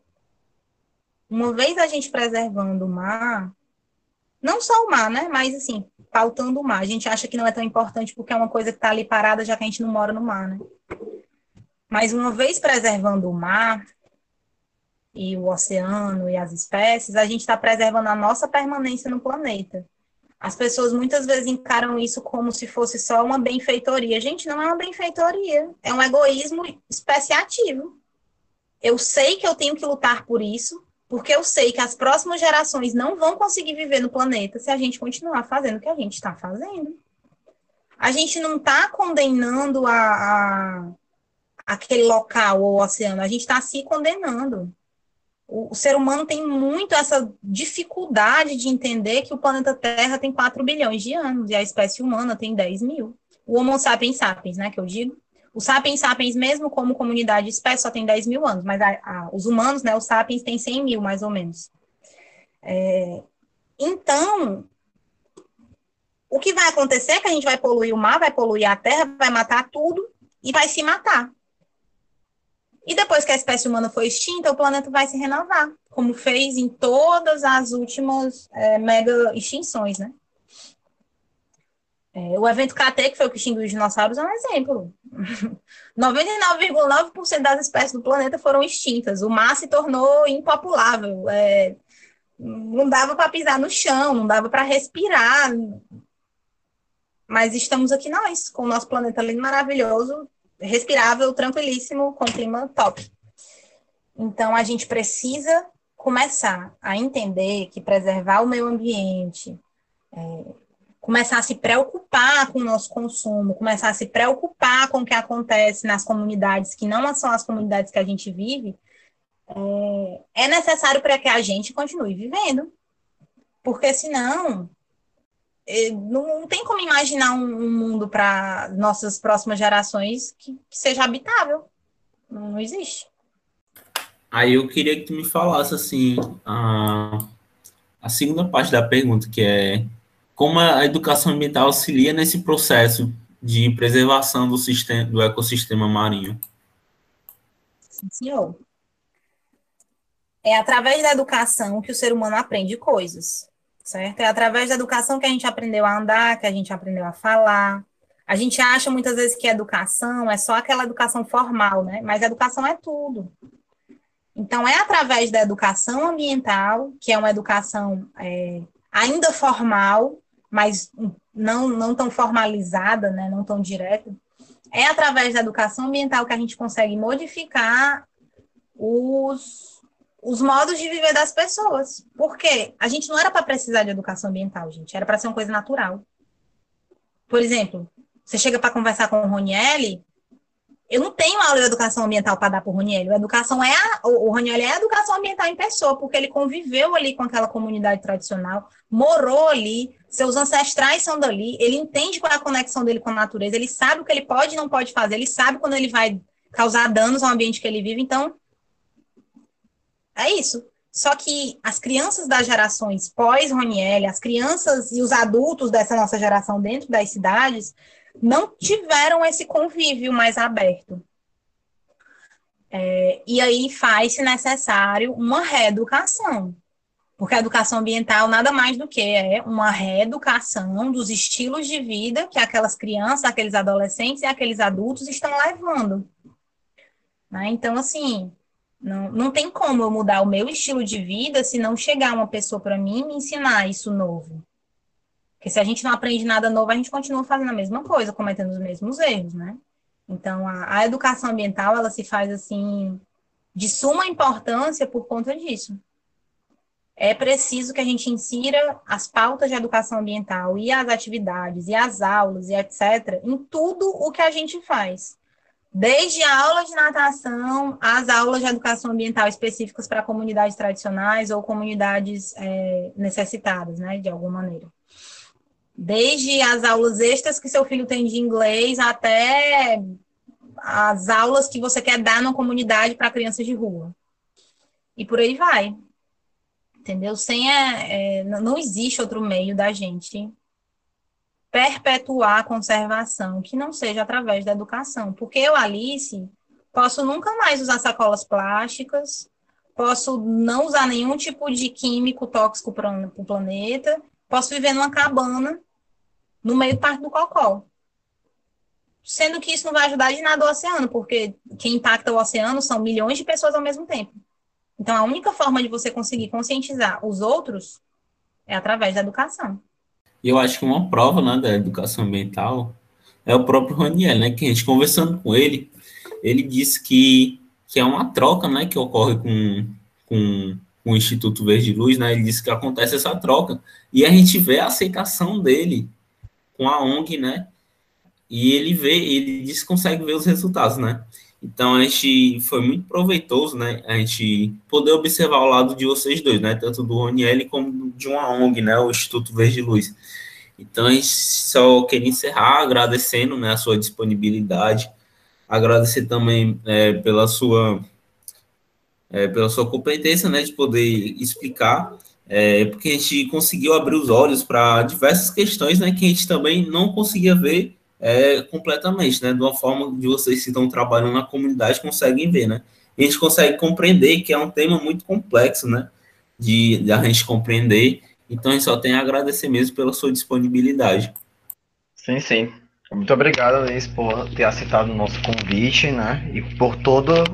uma vez a gente preservando o mar, não só o mar, né? Mas assim, pautando o mar. A gente acha que não é tão importante porque é uma coisa que está ali parada, já que a gente não mora no mar, né? Mas uma vez preservando o mar, e o oceano e as espécies, a gente está preservando a nossa permanência no planeta. As pessoas muitas vezes encaram isso como se fosse só uma benfeitoria. Gente, não é uma benfeitoria, é um egoísmo especiativo. Eu sei que eu tenho que lutar por isso, porque eu sei que as próximas gerações não vão conseguir viver no planeta se a gente continuar fazendo o que a gente está fazendo. A gente não está condenando a, a, aquele local ou oceano, a gente está se condenando o, ser humano tem muito essa dificuldade de entender que o planeta Terra tem 4 bilhões de anos e a espécie humana tem 10 mil. O Homo sapiens sapiens, né, que eu digo. O sapiens sapiens, mesmo como comunidade de espécie, só tem 10 mil anos, mas a, a, os humanos, né, os sapiens, têm 100 mil, mais ou menos. É, então, o que vai acontecer é que a gente vai poluir o mar, vai poluir a terra, vai matar tudo e vai se matar. E depois que a espécie humana foi extinta, o planeta vai se renovar, como fez em todas as últimas é, mega extinções, né? É, o evento KT, que foi o que extinguiu os dinossauros, é um exemplo. 99,9% das espécies do planeta foram extintas. O mar se tornou impopulável. É, não dava para pisar no chão, não dava para respirar. Mas estamos aqui nós, com o nosso planeta lindo, maravilhoso, respirável, tranquilíssimo, com clima top. Então, a gente precisa começar a entender que preservar o meio ambiente, é, começar a se preocupar com o nosso consumo, começar a se preocupar com o que acontece nas comunidades que não são as comunidades que a gente vive, é, é necessário para que a gente continue vivendo. Porque senão não, tem como imaginar um, mundo para nossas próximas gerações que, que seja habitável. Não, não, existe. Aí eu queria que tu me falasse assim a, a segunda parte da pergunta, que é como a educação ambiental auxilia nesse processo de preservação do, sistema, do ecossistema marinho? Sim, senhor. É através da educação que o ser humano aprende coisas, certo? É através da educação que a gente aprendeu a andar, que a gente aprendeu a falar. A gente acha muitas vezes que educação é só aquela educação formal, né? Mas educação é tudo. Então, é através da educação ambiental, que é uma educação é, ainda formal, mas não, não tão formalizada, né, não tão direta, é através da educação ambiental que a gente consegue modificar os, os modos de viver das pessoas. Porque a gente não era para precisar de educação ambiental, gente, era para ser uma coisa natural. Por exemplo, você chega para conversar com o Ronielli, eu não tenho aula de educação ambiental para dar para o Roniel. A educação é a, o, o Roniel é a educação ambiental em pessoa, porque ele conviveu ali com aquela comunidade tradicional, morou ali, seus ancestrais são dali, ele entende qual é a conexão dele com a natureza, ele sabe o que ele pode e não pode fazer, ele sabe quando ele vai causar danos ao ambiente que ele vive. Então, é isso. Só que as crianças das gerações pós-Roniel, as crianças e os adultos dessa nossa geração dentro das cidades, não tiveram esse convívio mais aberto. É, e aí faz-se necessário uma reeducação, porque a educação ambiental nada mais do que é uma reeducação dos estilos de vida que aquelas crianças, aqueles adolescentes e aqueles adultos estão levando. Né? Então, assim, não, não tem como eu mudar o meu estilo de vida se não chegar uma pessoa para mim e me ensinar isso novo. Porque se a gente não aprende nada novo, a gente continua fazendo a mesma coisa, cometendo os mesmos erros, né? Então, a, a educação ambiental, ela se faz, assim, de suma importância por conta disso. É preciso que a gente insira as pautas de educação ambiental e as atividades e as aulas e etc. em tudo o que a gente faz. Desde a aula de natação, as aulas de educação ambiental específicas para comunidades tradicionais ou comunidades é, necessitadas, né, de alguma maneira desde as aulas extras que seu filho tem de inglês até as aulas que você quer dar na comunidade para crianças de rua. E por aí vai. Entendeu? Sem é, é, não existe outro meio da gente perpetuar a conservação que não seja através da educação. Porque eu, Alice, posso nunca mais usar sacolas plásticas, posso não usar nenhum tipo de químico tóxico para o planeta, posso viver numa cabana no meio do Parque do Cocó. Sendo que isso não vai ajudar de nada o oceano, porque quem impacta o oceano são milhões de pessoas ao mesmo tempo. Então, a única forma de você conseguir conscientizar os outros é através da educação. E eu acho que uma prova né, da educação ambiental é o próprio Raniel, né? Que a gente conversando com ele, ele disse que, que é uma troca né, que ocorre com, com, com o Instituto Verde Luz, né? Ele disse que acontece essa troca. E a gente vê a aceitação dele com a ONG, né? E ele vê, ele diz que consegue ver os resultados, né? Então a gente foi muito proveitoso, né? A gente poder observar o lado de vocês dois, né? Tanto do Roniel como de uma ONG, né? O Instituto Verde Luz. Então a gente só queria encerrar agradecendo né, a sua disponibilidade, agradecer também é, pela sua é, pela sua competência, né, de poder explicar é, porque a gente conseguiu abrir os olhos para diversas questões né, que a gente também não conseguia ver é, completamente, né? De uma forma de vocês que estão trabalhando na comunidade conseguem ver, né? E a gente consegue compreender que é um tema muito complexo, né? De, de a gente compreender. Então, a gente só tem a agradecer mesmo pela sua disponibilidade. Sim, sim. Muito obrigado, Luiz, por ter aceitado o nosso convite, né? E por todas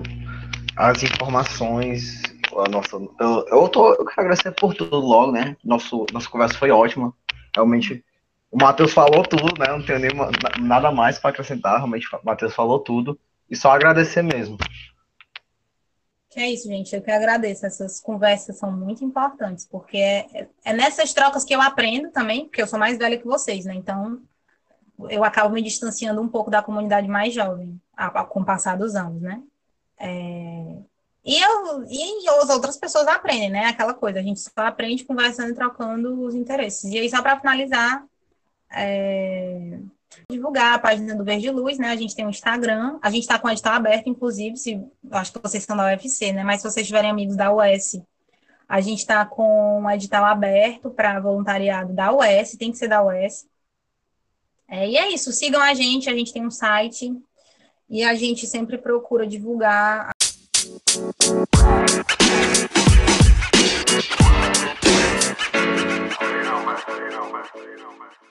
as informações. A nossa, eu, eu, tô, eu quero agradecer por tudo logo, né? Nosso, nossa conversa foi ótima. Realmente, o Matheus falou tudo, né? Não tenho nem nada mais para acrescentar. Realmente, o Matheus falou tudo. E só agradecer mesmo. É isso, gente. Eu que agradeço. Essas conversas são muito importantes, porque é, é nessas trocas que eu aprendo também, porque eu sou mais velha que vocês, né? Então, eu acabo me distanciando um pouco da comunidade mais jovem, a, a, com o passar dos anos, né? É, e, eu, e as outras pessoas aprendem, né? Aquela coisa, a gente só aprende conversando e trocando os interesses. E aí, só para finalizar, é, divulgar a página do Verde Luz, né? A gente tem um Instagram, a gente está com o edital aberto, inclusive, se acho que vocês são da UFC, né? Mas se vocês tiverem amigos da US, a gente está com um edital aberto para voluntariado da US, tem que ser da US. É, e é isso, sigam a gente, a gente tem um site e a gente sempre procura divulgar. Man.